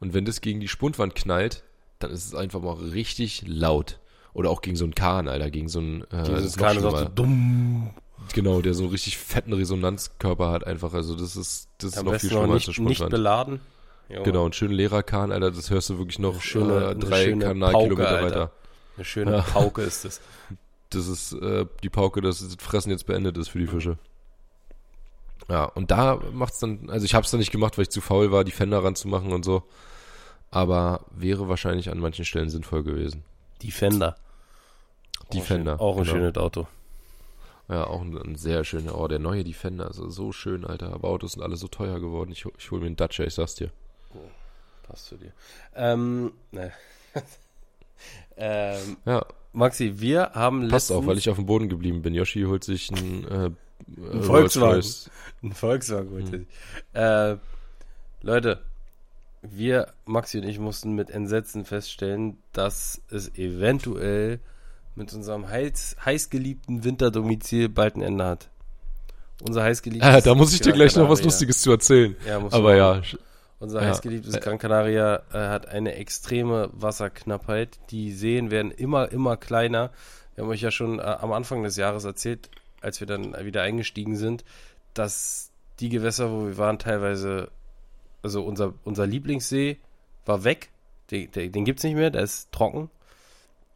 Und wenn das gegen die Spundwand knallt, dann ist es einfach mal richtig laut. Oder auch gegen so einen Kahn, Alter, gegen so einen äh, Dieses Kahn ist auch so dumm. Genau, der so einen richtig fetten Resonanzkörper hat einfach. Also das ist, das ist noch viel schlimmer als eine Spundwand. Nicht beladen. Jo. Genau, ein schöner leerer Kahn, Alter, das hörst du wirklich noch schöne, äh, drei Kanalkilometer weiter. Eine schöne. Pauke ist es. das ist äh, die Pauke, dass das Fressen jetzt beendet ist für die Fische. Ja, und da macht's dann, also ich habe es dann nicht gemacht, weil ich zu faul war, die Fender ranzumachen und so. Aber wäre wahrscheinlich an manchen Stellen sinnvoll gewesen. Die Fender. Die auch Fender. Schön, auch ein genau. schönes Auto. Ja, auch ein, ein, sehr schöner, oh, der neue Defender, also so schön, Alter. Aber Autos sind alle so teuer geworden. Ich, ich hole mir einen Dacia, ich sag's dir. Oh, passt zu dir. Ähm, ne. ähm, ja. Maxi, wir haben Passt auch, weil ich auf dem Boden geblieben bin. Yoshi holt sich ein, äh, ein Volkswagen. Ein Volkswagen holt hm. äh, Leute, wir, Maxi und ich, mussten mit Entsetzen feststellen, dass es eventuell mit unserem heiß, heißgeliebten Winterdomizil bald ein Ende hat. Unser heißgeliebtes. Ah, da muss ich dir gleich noch was Lustiges zu erzählen. Ja, Aber ja, unser ja. heißgeliebtes Gran Canaria äh, hat eine extreme Wasserknappheit. Die Seen werden immer, immer kleiner. Wir haben euch ja schon äh, am Anfang des Jahres erzählt, als wir dann wieder eingestiegen sind, dass die Gewässer, wo wir waren, teilweise, also unser, unser Lieblingssee war weg. Den, den, den gibt es nicht mehr, der ist trocken.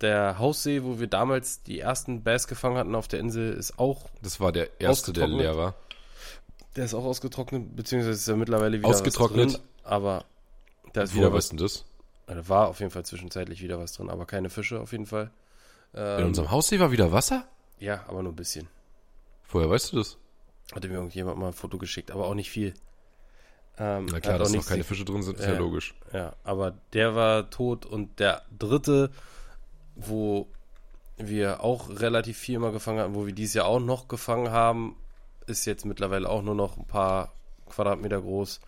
Der Haussee, wo wir damals die ersten Bass gefangen hatten auf der Insel, ist auch. Das war der erste, der leer war. Der ist auch ausgetrocknet, beziehungsweise ist er mittlerweile wieder ausgetrocknet. Aber da ist wieder was. denn das? Da war auf jeden Fall zwischenzeitlich wieder was drin, aber keine Fische auf jeden Fall. In unserem Haussee war wieder Wasser? Ja, aber nur ein bisschen. Woher weißt du das? Hatte mir irgendjemand mal ein Foto geschickt, aber auch nicht viel. Ähm, Na klar, dass noch keine Fische drin sind, ist ja Ja. logisch. Ja, aber der war tot und der dritte, wo wir auch relativ viel mal gefangen haben, wo wir dieses Jahr auch noch gefangen haben, ist jetzt mittlerweile auch nur noch ein paar Quadratmeter groß.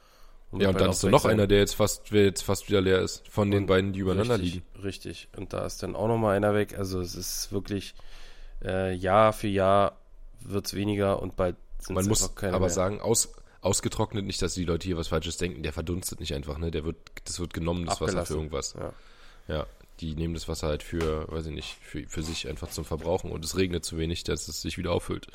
Ja, wird und dann ist da noch sein. einer, der jetzt fast, der jetzt fast wieder leer ist. Von den Und beiden, die übereinander richtig, liegen. Richtig. Und da ist dann auch noch mal einer weg. Also es ist wirklich äh, Jahr für Jahr wird es weniger und bald sind Man es muss einfach keine aber mehr. sagen, aus, ausgetrocknet nicht, dass die Leute hier was Falsches denken. Der verdunstet nicht einfach, ne? Der wird, das wird genommen, das Wasser für Abgelassen. irgendwas. Ja. Ja, die nehmen das Wasser halt für, weiß ich nicht, für, für sich einfach zum Verbrauchen und es regnet zu wenig, dass es sich wieder auffüllt.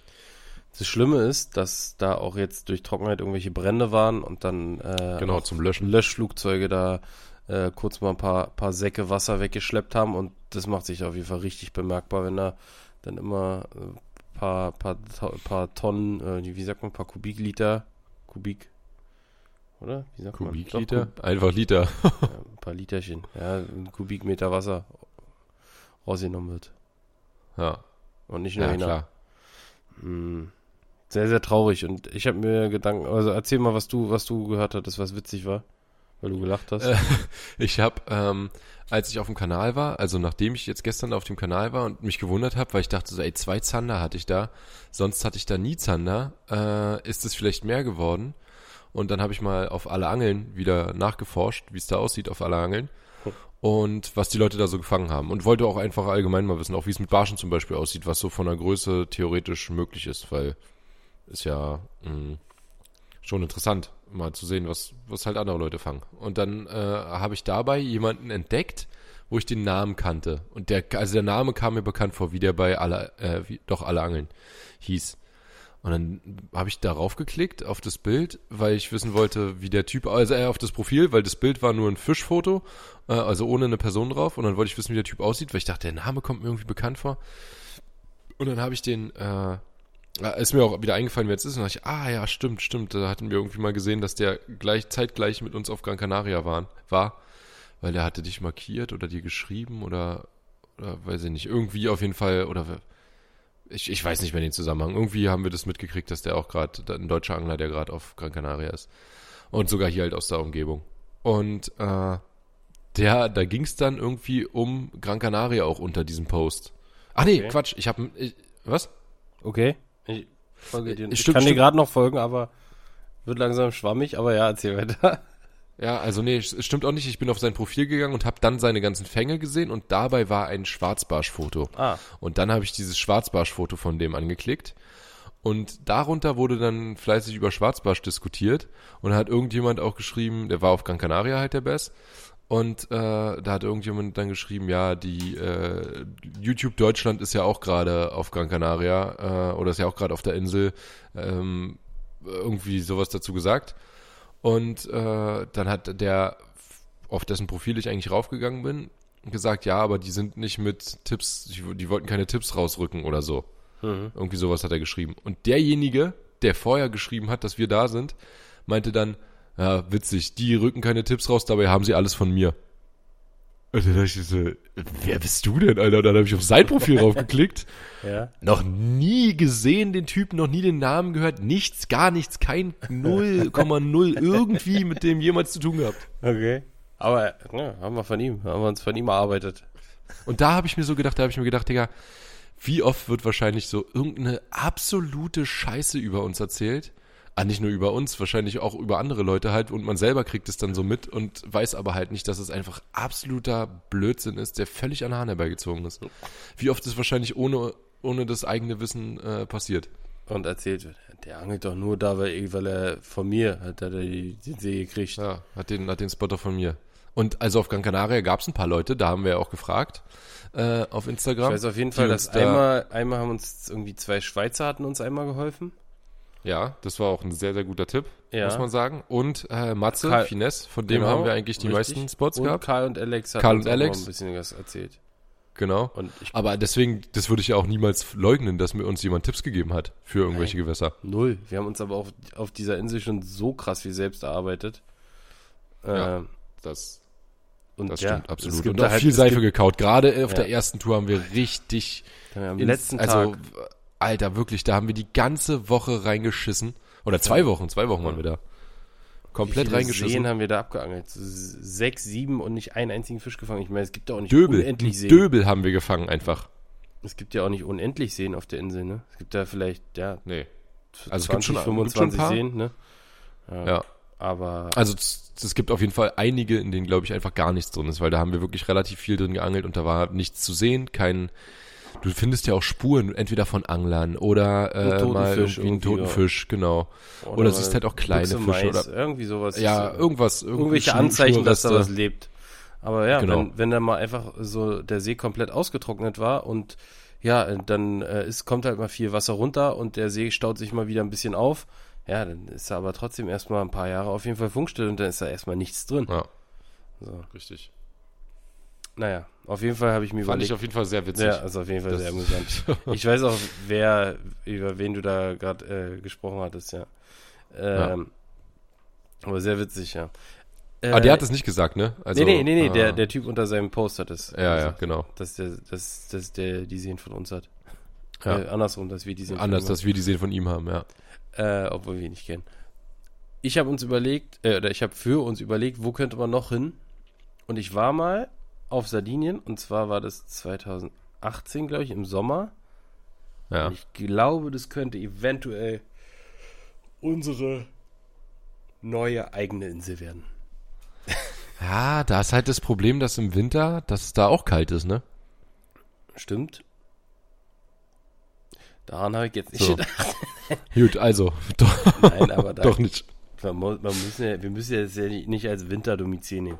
Das Schlimme ist, dass da auch jetzt durch Trockenheit irgendwelche Brände waren und dann äh, Genau, zum Löschen. Löschflugzeuge da äh, kurz mal ein paar, paar Säcke Wasser weggeschleppt haben und das macht sich auf jeden Fall richtig bemerkbar, wenn da dann immer ein paar, paar, paar Tonnen, äh, wie sagt man, paar Kubikliter, Kubik, oder? Wie sagt man? Kubikliter? Doch, Einfach Liter. Kub- ja, ein paar Literchen, ja, ein Kubikmeter Wasser rausgenommen wird. Ja, Und nicht nur ja einer. klar. Hm. Sehr, sehr traurig. Und ich habe mir Gedanken, also erzähl mal, was du, was du gehört hattest, was witzig war, weil du gelacht hast. Äh, Ich habe, ähm, als ich auf dem Kanal war, also nachdem ich jetzt gestern auf dem Kanal war und mich gewundert habe, weil ich dachte so, ey, zwei Zander hatte ich da, sonst hatte ich da nie Zander, äh, ist es vielleicht mehr geworden? Und dann habe ich mal auf alle Angeln wieder nachgeforscht, wie es da aussieht auf alle Angeln und was die Leute da so gefangen haben. Und wollte auch einfach allgemein mal wissen, auch wie es mit Barschen zum Beispiel aussieht, was so von der Größe theoretisch möglich ist, weil ist ja mh, schon interessant, mal zu sehen, was, was halt andere Leute fangen. Und dann äh, habe ich dabei jemanden entdeckt, wo ich den Namen kannte. Und der, also der Name kam mir bekannt vor, wie der bei alle, äh, wie, doch alle Angeln hieß. Und dann habe ich darauf geklickt, auf das Bild, weil ich wissen wollte, wie der Typ, also äh, auf das Profil, weil das Bild war nur ein Fischfoto, äh, also ohne eine Person drauf. Und dann wollte ich wissen, wie der Typ aussieht, weil ich dachte, der Name kommt mir irgendwie bekannt vor. Und dann habe ich den, äh, ist mir auch wieder eingefallen, wer jetzt ist. Und dachte ich, ah ja, stimmt, stimmt. Da hatten wir irgendwie mal gesehen, dass der gleich zeitgleich mit uns auf Gran Canaria waren, war. Weil der hatte dich markiert oder dir geschrieben oder, oder weiß ich nicht, irgendwie auf jeden Fall, oder ich, ich weiß nicht mehr den Zusammenhang. Irgendwie haben wir das mitgekriegt, dass der auch gerade, ein deutscher Angler, der gerade auf Gran Canaria ist. Und sogar hier halt aus der Umgebung. Und äh, der, da ging es dann irgendwie um Gran Canaria auch unter diesem Post. Ach nee, Okay. Quatsch, ich habe was? Okay. Ich, folge dir. Ich stimmt, kann dir gerade noch folgen, aber wird langsam schwammig, aber ja, erzähl weiter. Ja, also nee, es stimmt auch nicht. Ich bin auf sein Profil gegangen und habe dann seine ganzen Fänge gesehen und dabei war ein Schwarzbarschfoto. Ah, Und dann habe ich dieses Schwarzbarschfoto von dem angeklickt. Und darunter wurde dann fleißig über Schwarzbarsch diskutiert. Und da hat irgendjemand auch geschrieben, der war auf Gran Canaria halt der Best. Und äh, da hat irgendjemand dann geschrieben, ja, die äh, YouTube Deutschland ist ja auch gerade auf Gran Canaria äh, oder ist ja auch gerade auf der Insel. Ähm, irgendwie sowas dazu gesagt. Und äh, dann hat der, auf dessen Profil ich eigentlich raufgegangen bin, gesagt, ja, aber die sind nicht mit Tipps, die, die wollten keine Tipps rausrücken oder so. mhm. Irgendwie sowas hat er geschrieben. Und derjenige, der vorher geschrieben hat, dass wir da sind, meinte dann, ja, witzig, die rücken keine Tipps raus, dabei haben sie alles von mir. Und dann dachte ich so, wer bist du denn, Alter? Und dann habe ich auf sein Profil raufgeklickt. ja. Noch nie gesehen, den Typen, noch nie den Namen gehört, nichts, gar nichts, kein 0,0 irgendwie mit dem jemals zu tun gehabt. Okay. Aber ja, haben wir von ihm, haben wir uns von ihm erarbeitet. Und da habe ich mir so gedacht, da habe ich mir gedacht, Digga, wie oft wird wahrscheinlich so irgendeine absolute Scheiße über uns erzählt? Ah, nicht nur über uns, wahrscheinlich auch über andere Leute halt und man selber kriegt es dann so mit und weiß aber halt nicht, dass es einfach absoluter Blödsinn ist, der völlig an Hahn herbeigezogen ist. Wie oft es wahrscheinlich ohne, ohne das eigene Wissen äh, passiert. Und erzählt wird, der angelt doch nur da, weil, weil er von mir hat er die, den See gekriegt. Ja, hat den, hat den Spotter von mir. Und also auf Gran Canaria gab es ein paar Leute, da haben wir ja auch gefragt äh, auf Instagram. Ich weiß auf jeden die Fall, dass da- einmal, einmal haben uns irgendwie zwei Schweizer hatten uns einmal geholfen. Ja, das war auch ein sehr, sehr guter Tipp, Ja. muss man sagen. Und äh, Matze, Karl- Finesse, von dem Genau, haben wir eigentlich die richtig. meisten Spots und gehabt. Karl und Alex Karl uns und Alex. ein bisschen was erzählt. Genau. Aber deswegen, das würde ich ja auch niemals leugnen, dass mir uns jemand Tipps gegeben hat für irgendwelche Gewässer. null. Wir haben uns aber auch auf dieser Insel schon so krass wie selbst erarbeitet. Äh, Ja. Das Und Das ja, stimmt, absolut. Und auch halt- viel Seife gekaut. Gerade auf Ja. der ersten Tour haben wir richtig Dann am ins- letzten also, Tag. Alter, wirklich, da haben wir die ganze Woche reingeschissen. Oder zwei Wochen, zwei Wochen waren wir da. Komplett Wie viele reingeschissen. Seen haben wir da abgeangelt? Sechs, sieben und nicht einen einzigen Fisch gefangen. Ich meine, es gibt ja auch nicht Döbel, unendlich Seen. Döbel haben wir gefangen einfach. Es gibt ja auch nicht unendlich Seen auf der Insel, ne? Es gibt da vielleicht, ja, Nee. 20, Also es gibt schon- gibt schon 25. Seen, ne? Ja. Aber Also es, es gibt auf jeden Fall einige, in denen, glaube ich, einfach gar nichts drin ist, weil da haben wir wirklich relativ viel drin geangelt und da war nichts zu sehen, kein. Du findest ja auch Spuren, entweder von Anglern oder äh, toten mal Fisch irgendwie einen irgendwie, toten ja. Fisch, genau. Oder, mal siehst halt auch kleine Fische Mais, oder irgendwie sowas. ja, irgendwas, irgendwelche Anzeichen, dass da was lebt. Aber ja, Genau. wenn, wenn dann mal einfach so der See komplett ausgetrocknet war und ja, dann äh, ist, kommt halt mal viel Wasser runter und der See staut sich mal wieder ein bisschen auf. Ja, dann ist da aber trotzdem erstmal ein paar Jahre auf jeden Fall Funkstille und dann ist da erstmal nichts drin. Ja, So. richtig. Naja, auf jeden Fall habe ich mir Fand ich überlegt. auf jeden Fall sehr witzig. Ja, ist auf jeden Fall Das- sehr amüsant. Ich weiß auch, wer, über wen du da gerade äh, gesprochen hattest, ja. Ähm, Aber sehr witzig, ja. Äh, Ah, der hat es nicht gesagt, ne? Also, nee, nee, nee, nee, ah, der, der Typ unter seinem Post hat es. Ja, ja, gesagt, genau. Dass der, dass, dass der die Seen von uns hat. Ja. Äh, andersrum, dass wir die Seen Anders, von ihm dass wir die Seen von ihm haben, ja. haben. Äh, obwohl wir ihn nicht kennen. Ich habe uns überlegt, äh, oder ich habe für uns überlegt, wo könnte man noch hin? Und ich war mal auf Sardinien, und zwar war das 2018, glaube ich, im Sommer. Ja. Ich glaube, das könnte eventuell unsere neue eigene Insel werden. Ja, da ist halt das Problem, dass im Winter, dass es da auch kalt ist, ne? Stimmt. Daran habe ich jetzt nicht So. gedacht. Gut, also, doch, Nein, aber da, doch nicht. man, muss, man müssen ja, wir müssen ja das ja nicht nicht als Winterdomizil nehmen.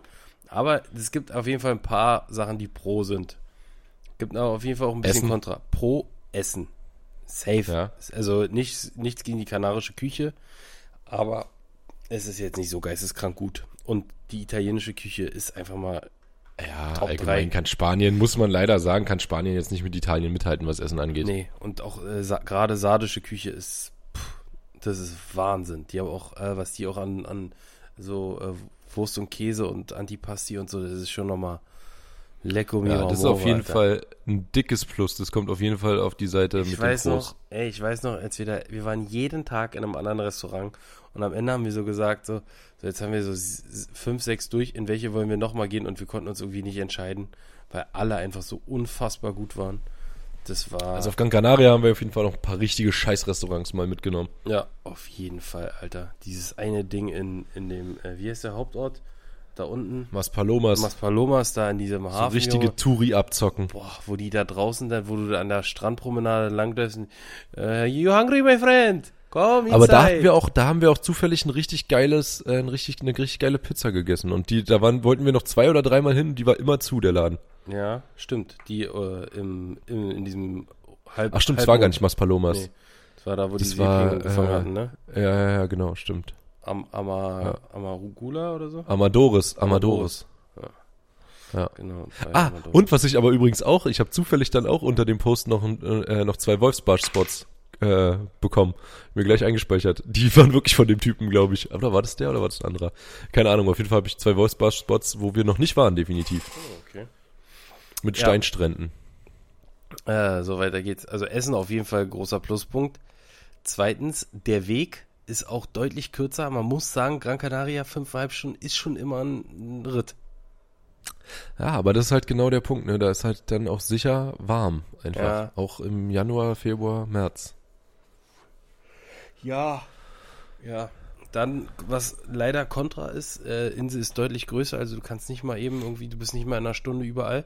Aber es gibt auf jeden Fall ein paar Sachen, die pro sind. Gibt aber auf jeden Fall auch ein bisschen Essen. kontra. Pro Essen. Safe. Ja. Also nichts, nichts gegen die kanarische Küche, aber es ist jetzt nicht so geisteskrank gut. Und die italienische Küche ist einfach mal Ja, Top allgemein drei. kann Spanien, muss man leider sagen, kann Spanien jetzt nicht mit Italien mithalten, was Essen angeht. Nee, und auch äh, sa gerade sardische Küche ist, pff, das ist Wahnsinn. Die haben auch, äh, was die auch an, an so äh, Wurst und Käse und Antipasti und so, das ist schon nochmal lecko mio Ja, das ist auf jeden Alter. Fall ein dickes Plus. Das kommt auf jeden Fall auf die Seite Ich mit weiß dem noch, ey, ich weiß noch, als wir da, wir waren jeden Tag in einem anderen Restaurant und am Ende haben wir so gesagt, so, so jetzt haben wir so fünf, sechs durch, in welche wollen wir nochmal gehen und wir konnten uns irgendwie nicht entscheiden, weil alle einfach so unfassbar gut waren. Das war. Also auf Gran Canaria haben wir auf jeden Fall noch ein paar richtige Scheißrestaurants mal mitgenommen. Ja, auf jeden Fall, Alter. Dieses eine Ding in, in dem, äh, wie heißt der Hauptort? Da unten. Mas Palomas, Mas Palomas, da in diesem so Hafen. richtige Junge. Touri abzocken. Boah, wo die da draußen dann, wo du da an der Strandpromenade langläufst. Äh, you hungry, my friend? Komm. Aber da hatten wir auch, da haben wir auch zufällig ein richtig geiles, äh, ein richtig, eine richtig geile Pizza gegessen. Und die, da waren, wollten wir noch zwei oder dreimal hin, die war immer zu, der Laden. Ja, stimmt. Die äh, im, im, in diesem halb. Ach stimmt, es halb- war gar nicht Mas Palomas. Nee. Das war da, wo Das die war, Seepferdchen gefangen äh, hatten, ne? Ja, ja, ja, genau, stimmt. Am, Ama, Ja. Amarugula oder so? Amadores, Amadores. Genau. bei Ah, Amador. und was ich aber übrigens auch, ich habe zufällig dann auch unter dem Post noch, äh, noch zwei Wolfsbarsch-Spots äh, bekommen. Mir gleich eingespeichert. Die waren wirklich von dem Typen, glaube ich. Aber war das der oder war das ein anderer? Keine Ahnung, auf jeden Fall habe ich zwei Wolfsbarsch-Spots, wo wir noch nicht waren, definitiv. Oh, okay. Mit Ja. Steinstränden. Äh, so weiter geht's. Also Essen auf jeden Fall großer Pluspunkt. Zweitens, der Weg ist auch deutlich kürzer. Man muss sagen, Gran Canaria, fünfeinhalb Stunden ist schon immer ein Ritt. Ja, aber das ist halt genau der Punkt, ne? Da ist halt dann auch sicher warm. Einfach. Ja. Auch im Januar, Februar, März. Ja. Ja. Dann, was leider kontra ist, äh, Insel ist deutlich größer, also du kannst nicht mal eben irgendwie, du bist nicht mal in einer Stunde überall.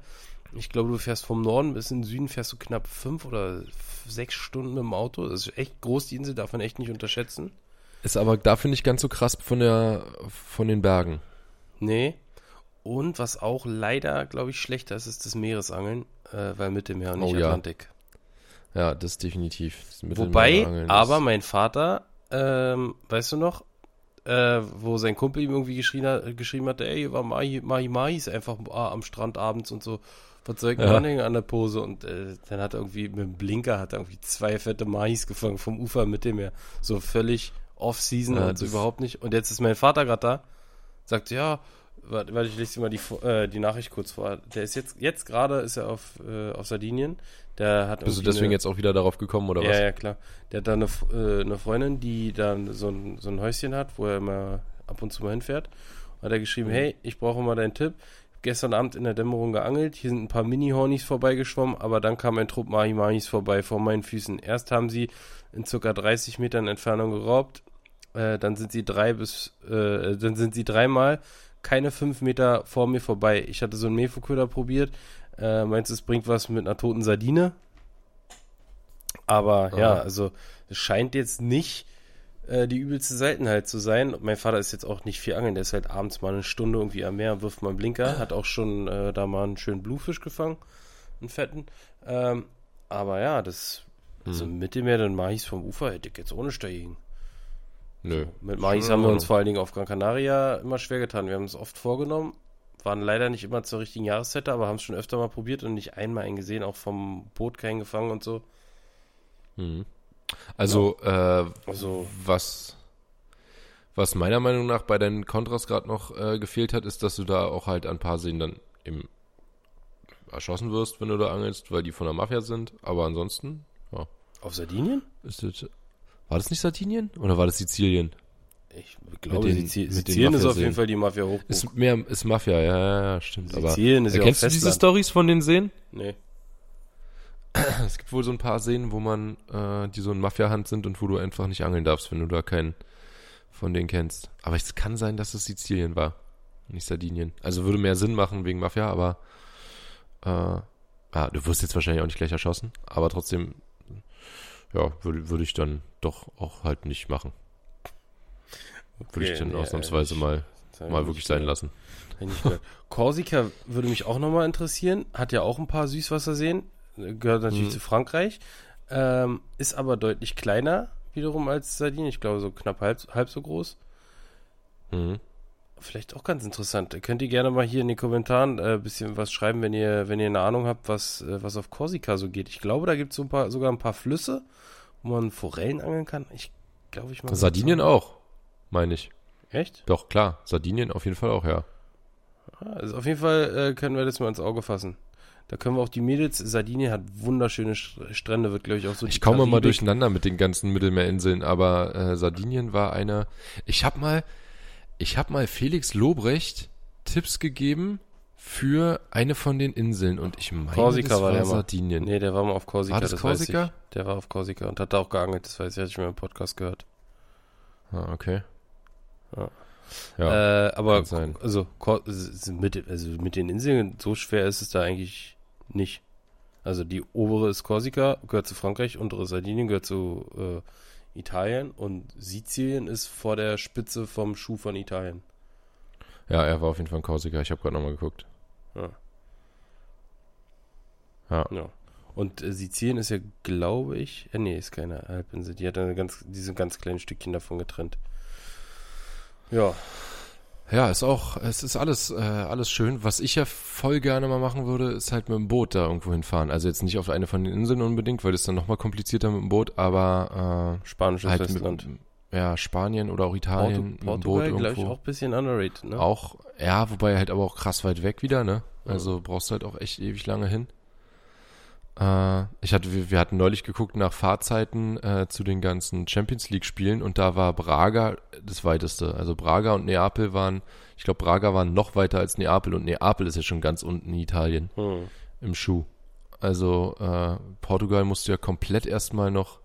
Ich glaube, du fährst vom Norden bis in den Süden, fährst du knapp fünf oder sechs Stunden mit dem Auto. Das ist echt groß, die Insel, darf man echt nicht unterschätzen. Ist aber dafür nicht ganz so krass von der, von den Bergen. Nee. Und was auch leider, glaube ich, schlechter ist, ist das Meeresangeln, äh, weil Mittelmeer und nicht Oh ja. Atlantik. Ja, das definitiv. Das Wobei, ist- aber mein Vater, ähm, weißt du noch, äh, wo sein Kumpel ihm irgendwie geschrien hat, geschrieben hatte, ey, war Mahi, Mahi Mahis einfach ah, am Strand abends und so, was soll ich Ja. anhängen an der Pose? Und äh, dann hat er irgendwie mit dem Blinker hat er irgendwie zwei fette Mahis gefangen vom Ufer im Mittelmeer. So völlig off-season Ja, und so überhaupt nicht. Und jetzt ist mein Vater gerade da, sagt, ja, warte, warte, ich lese dir mal die, äh, die Nachricht kurz vor. Der ist jetzt, jetzt gerade ist er auf, äh, auf Sardinien. Der hat Bist du deswegen eine, jetzt auch wieder darauf gekommen, oder ja, was? Ja, klar. Der hat da eine, äh, eine Freundin, die dann so ein, so ein Häuschen hat, wo er immer ab und zu mal hinfährt. Und hat er geschrieben, Mhm. hey, ich brauche mal deinen Tipp. Gestern Abend in der Dämmerung geangelt, hier sind ein paar Mini-Hornis vorbeigeschwommen, aber dann kam ein Trupp Mahi-Mahis vorbei vor meinen Füßen. Erst haben sie in circa 30 Metern Entfernung geraubt, äh, dann sind sie drei bis, äh, dann sind sie dreimal keine fünf Meter vor mir vorbei. Ich hatte so einen Mefoköder probiert. Äh, meinst du, es bringt was mit einer toten Sardine? Aber ja, Aha. also es scheint jetzt nicht äh, die übelste Seltenheit zu sein. Mein Vater ist jetzt auch nicht viel angeln, der ist halt abends mal eine Stunde irgendwie am Meer, wirft mal einen Blinker, hat auch schon äh, da mal einen schönen Bluefisch gefangen, einen fetten. Ähm, aber ja, das also Hm. Mittelmeer, dann Mahis vom Ufer hätte ich jetzt ohne Steigen. Nö. Mit Mais Schon haben wir uns vor allen Dingen auf Gran Canaria immer schwer getan. Wir haben es oft vorgenommen, waren leider nicht immer zur richtigen Jahreszeit, da, aber haben es schon öfter mal probiert und nicht einmal einen gesehen, auch vom Boot keinen gefangen und so. Mhm. Also, äh, Also, was, was meiner Meinung nach bei deinen Kontras gerade noch äh, gefehlt hat, ist, dass du da auch halt an ein paar Seen dann eben erschossen wirst, wenn du da angelst, weil die von der Mafia sind. Aber ansonsten, ja, auf Sardinien? ist das. War das nicht Sardinien? Oder war das Sizilien? Ich glaube, den- mit den Sizilien ist auf jeden Fall die Mafia hoch. Ist mehr, ist Mafia, ja, ja, stimmt. Aber Sizilien ist ja kennst du diese. Stories von den Seen? Nee. Es gibt wohl so ein paar Seen, wo man, äh, die so in Mafia-Hand sind und wo du einfach nicht angeln darfst, wenn du da keinen von denen kennst. Aber es kann sein, dass es Sizilien war, nicht Sardinien. Also würde mehr Sinn machen wegen Mafia, aber äh, ah, du wirst jetzt wahrscheinlich auch nicht gleich erschossen, aber trotzdem, ja, würde würde ich dann doch auch halt nicht machen. Würde ich dann nee, ausnahmsweise äh, mal, mal wirklich sein lassen. Korsika würde mich auch nochmal interessieren. Hat ja auch ein paar Süßwasserseen. Gehört natürlich Mhm. zu Frankreich. Ähm, ist aber deutlich kleiner wiederum als Sardinien. Ich glaube so knapp halb, halb so groß. Mhm. Vielleicht auch ganz interessant. Könnt ihr gerne mal hier in den Kommentaren ein äh, bisschen was schreiben, wenn ihr, wenn ihr eine Ahnung habt, was, äh, was auf Korsika so geht. Ich glaube, da gibt es so sogar ein paar Flüsse, wo man Forellen angeln kann. Ich glaube, ich mal. Sardinien auch, meine ich. Echt? Doch, klar. Sardinien auf jeden Fall auch, ja. Ah, Also auf jeden Fall äh, können wir das mal ins Auge fassen. Da können wir auch die Mädels, Sardinien hat wunderschöne St- Strände, wird glaube ich auch so Ich komme mal durcheinander mit den ganzen Mittelmeerinseln, aber äh, Sardinien war einer. Ich habe mal, ich habe mal Felix Lobrecht Tipps gegeben für eine von den Inseln und ich meine, Korsika das war war. Sardinien. Nee, der war mal auf Korsika. War das weiß Korsika? Der war auf Korsika und hat da auch geangelt, das weiß ich, hatte ich mir im Podcast gehört. Ah, okay. Ja. Ja, äh, aber also, mit, also mit den Inseln, so schwer ist es da eigentlich nicht. Also die obere ist Korsika, gehört zu Frankreich, untere Sardinien gehört zu äh, Italien und Sizilien ist vor der Spitze vom Schuh von Italien. ja, er war auf jeden Fall in Korsika. Ich habe gerade nochmal geguckt. Ja. Ja. Ja. Und äh, Sizilien ist ja, glaube ich, äh, nee, ist keine Halbinsel. Die hat eine ganz, diese ganz kleinen Stückchen davon getrennt. Ja, Ja, ist auch, es ist alles, äh, alles schön. Was ich ja voll gerne mal machen würde, ist halt mit dem Boot da irgendwo hinfahren. Also jetzt nicht auf eine von den Inseln unbedingt, weil das ist dann nochmal komplizierter mit dem Boot, aber spanisches äh, halt Festland. mit, ja, Spanien oder auch Italien Boot Portugal, glaube ich, auch ein bisschen underrated, ne? Auch, ja, wobei halt aber auch krass weit weg wieder, ne? Also brauchst du halt auch echt ewig lange hin. Äh, ich hatte, wir, wir hatten neulich geguckt nach Fahrzeiten äh, zu den ganzen Champions League Spielen und da war Braga das weiteste. Also Braga und Neapel waren, ich glaube Braga waren noch weiter als Neapel und Neapel ist ja schon ganz unten in Italien Hm. im Schuh. Also äh, Portugal musste ja komplett erstmal noch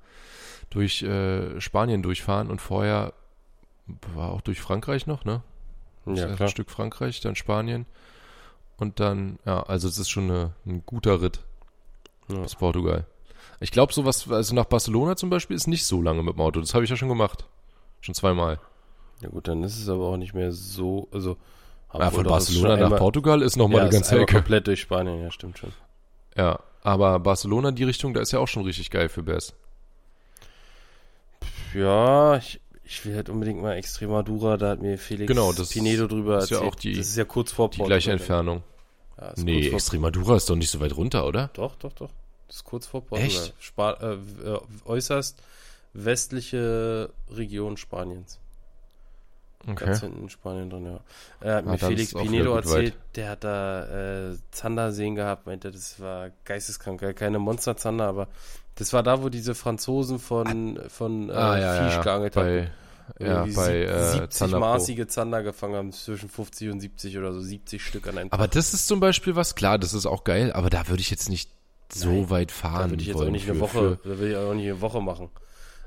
durch äh, Spanien durchfahren und vorher war auch durch Frankreich noch, ne? Ja, klar. Stück Frankreich, dann Spanien und dann, ja, also es ist schon eine, ein guter Ritt Ja. bis Portugal. Ich glaube, sowas, also nach Barcelona zum Beispiel, ist nicht so lange mit dem Auto. Das habe ich ja schon gemacht. Schon zweimal. Ja gut, dann ist es aber auch nicht mehr so, also Ja, von Barcelona nach einmal- Portugal ist nochmal ja, eine ganze Ecke. komplett durch Spanien, ja, stimmt schon. Ja, aber Barcelona, die Richtung, da ist ja auch schon richtig geil für Bess. Ja, ich, ich will halt unbedingt mal Extremadura, da hat mir Felix Genau, das Pinedo drüber ist ja erzählt. auch die- das ist ja kurz vor Die gleiche Entfernung. Ja, Nee, Extremadura ist doch nicht so weit runter, oder? Doch, doch, doch. Das ist kurz vor Portugal. Echt? Spa äh, äh, äußerst westliche Region Spaniens. Okay. Ganz hinten in Spanien drin, ja. Er hat Ah, mir Felix Pinedo erzählt, der hat da äh, Zanderseen gehabt, meinte, das war geisteskrank, keine Monsterzander, aber das war da, wo diese Franzosen von, von äh, ah, ja, Fisch ja, geangelt haben. Ja, bei äh, 70 Zander Pro. maßige Zander gefangen haben, zwischen 50 und 70 oder so, 70 Stück an einem Aber das ist zum Beispiel was, klar, das ist auch geil, aber da würde ich jetzt nicht so Nein, weit Da fahren würde ich jetzt auch nicht für, eine Woche, Für, da will ich auch nicht eine Woche machen.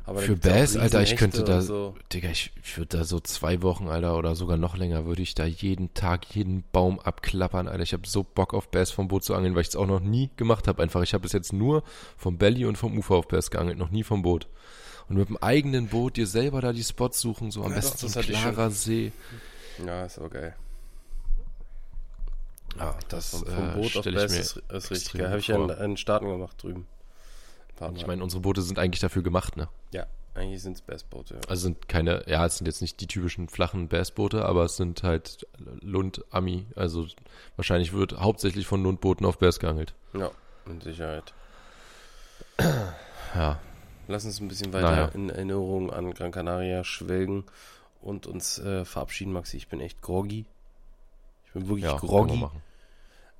Aber da für Bass, Alter, ich könnte da, So. Digga, ich, ich würde da so zwei Wochen, Alter, oder sogar noch länger, würde ich da jeden Tag jeden Baum abklappern, Alter. Ich habe so Bock auf Bass vom Boot zu angeln, weil ich es auch noch nie gemacht habe. Einfach, ich habe bis jetzt nur vom Belly und vom Ufer auf Bass geangelt, noch nie vom Boot. Und mit dem eigenen Boot dir selber da die Spots suchen, so am Ja, besten doch, so ein klarer See. Ja, ist aber geil. Ja, das vom, äh, vom Boot auf stell ich Bass mir ist, ist richtig geil. Habe ich ja in, in Staaten gemacht drüben. Ich meine, unsere Boote sind eigentlich dafür gemacht, ne? ja, eigentlich sind es Bassboote. Ja. Also sind keine, ja, es sind jetzt nicht die typischen flachen Bassboote, aber es sind halt Lund, Ami. Also wahrscheinlich wird hauptsächlich von Lundbooten auf Bass geangelt. ja, mit Sicherheit. Ja, Lass uns ein bisschen weiter Naja. in Erinnerung an Gran Canaria schwelgen und uns äh, verabschieden, Maxi. Ich bin echt groggy. Ich bin wirklich ja, groggy.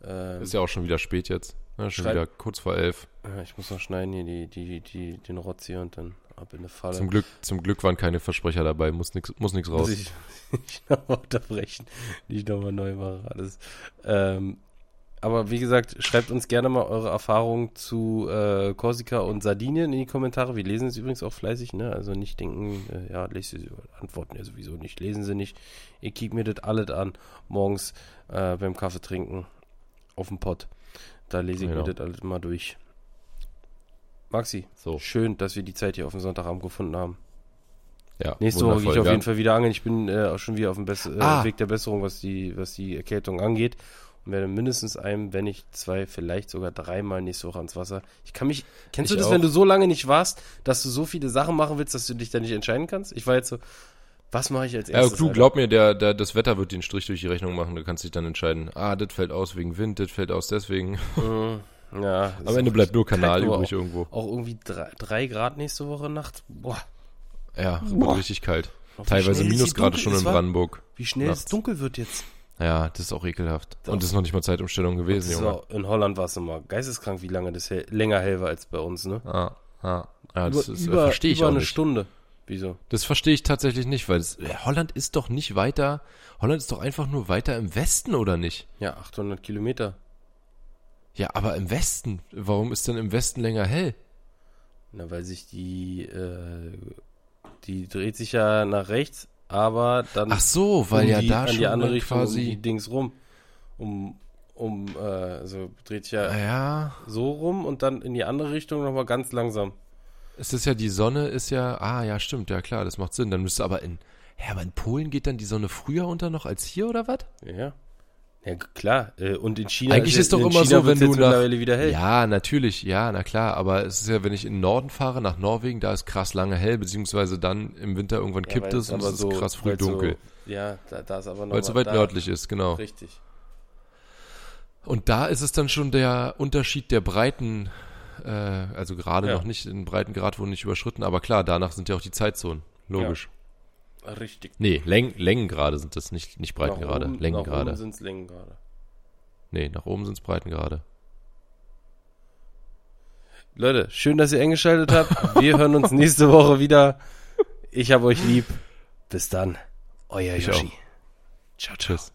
Ähm, Ist ja auch schon wieder spät jetzt. Ne? Schon wieder kurz vor elf. ja, ich muss noch schneiden hier die, die, die, den Rotz hier und dann ab in eine Falle. Zum Glück, zum Glück waren keine Versprecher dabei, muss nix, muss nix Muss raus. ich nicht nochmal unterbrechen, nicht nochmal neu machen, alles. Ähm, aber wie gesagt, schreibt uns gerne mal eure Erfahrungen zu äh, Korsika und Sardinien in die Kommentare. Wir lesen es übrigens auch fleißig, ne? Also nicht denken, äh, ja, lest sie, antworten ja sowieso nicht, lesen sie nicht. Ihr kickt mir das alles an, morgens äh, beim Kaffee trinken auf dem Pott. Da lese ich Genau. mir das alles mal durch. Maxi, So, schön, dass wir die Zeit hier auf dem Sonntagabend gefunden haben. ja. Nächste Woche gehe ich auf jeden Fall wieder angeln. Ich bin äh, auch schon wieder auf dem Bess äh, Ah. Weg der Besserung, was die, was die Erkältung angeht. Und werde mindestens einem, wenn nicht zwei, vielleicht sogar dreimal nächste Woche ans Wasser. Ich kann mich. Kennst Ich du das, auch. wenn du so lange nicht warst, dass du so viele Sachen machen willst, dass du dich da nicht entscheiden kannst? Ich war jetzt so, was mache ich als Ja, erstes? du Alter? glaub mir, der, der, das Wetter wird den Strich durch die Rechnung machen. Du kannst dich dann entscheiden, ah, das fällt aus wegen Wind, das fällt aus deswegen. Mhm. Ja, Am Ende bleibt nur Kanal übrig irgendwo. Auch irgendwie drei, drei Grad nächste Woche Nacht. Boah. Ja, Boah. wird richtig kalt. Teilweise es Minusgrade schon in ist, wa? Brandenburg. Wie schnell es Nachts. dunkel wird jetzt. Ja, das ist auch ekelhaft. Doch. Und das ist noch nicht mal Zeitumstellung gewesen, Das Junge. war, in Holland war es immer geisteskrank, wie lange das hell, länger hell war als bei uns, ne? Ah, ah. Ja, das, über, ist, äh, über, verstehe ich über auch eine nicht. Stunde. Wieso? Das verstehe ich tatsächlich nicht, weil es, äh, Holland ist doch nicht weiter. Holland ist doch einfach nur weiter im Westen, oder nicht? Ja, 800 Kilometer. Ja, aber im Westen. Warum ist denn im Westen länger hell? Na, weil sich die, äh, die dreht sich ja nach rechts, aber dann Ach so, weil um ja die, da an schon die andere Richtung um quasi. die Dings rum. Um, um, äh, also dreht sich ja ja, so rum und dann in die andere Richtung nochmal ganz langsam. es ist ja die Sonne, ist ja. Ah, ja, stimmt, ja klar, das macht Sinn. Dann müsste aber in. Ja, aber in Polen geht dann die Sonne früher unter noch als hier, oder was? Ja. Ja, klar. Äh, und in China Eigentlich ist doch in immer China so, wenn du nach- wieder hell. Ja, natürlich, ja, na klar, aber es ist ja, wenn ich in den Norden fahre, nach Norwegen, da ist krass lange hell, beziehungsweise dann im Winter irgendwann Ja, kippt es und es ist krass früh dunkel, So, ja, da, da ist aber noch weil es so weit da, nördlich ist, genau. Richtig. Und da ist es dann schon der Unterschied der Breiten, äh, also gerade Ja. noch nicht, in Breitengrad wurden nicht überschritten, aber klar, danach sind ja auch die Zeitzonen, logisch. Richtig. Nee, Läng Längengrade sind das, nicht, nicht Nach Breitengrade, oben- Nach Längengrade. oben sind es Längengrade. Nee, nach oben sind es Breitengrade. Leute, schön, dass ihr eingeschaltet habt. Wir hören uns nächste Woche wieder. Ich hab euch lieb. Bis dann. Euer Ich Yoshi. auch. Ciao, ciao. Tschüss.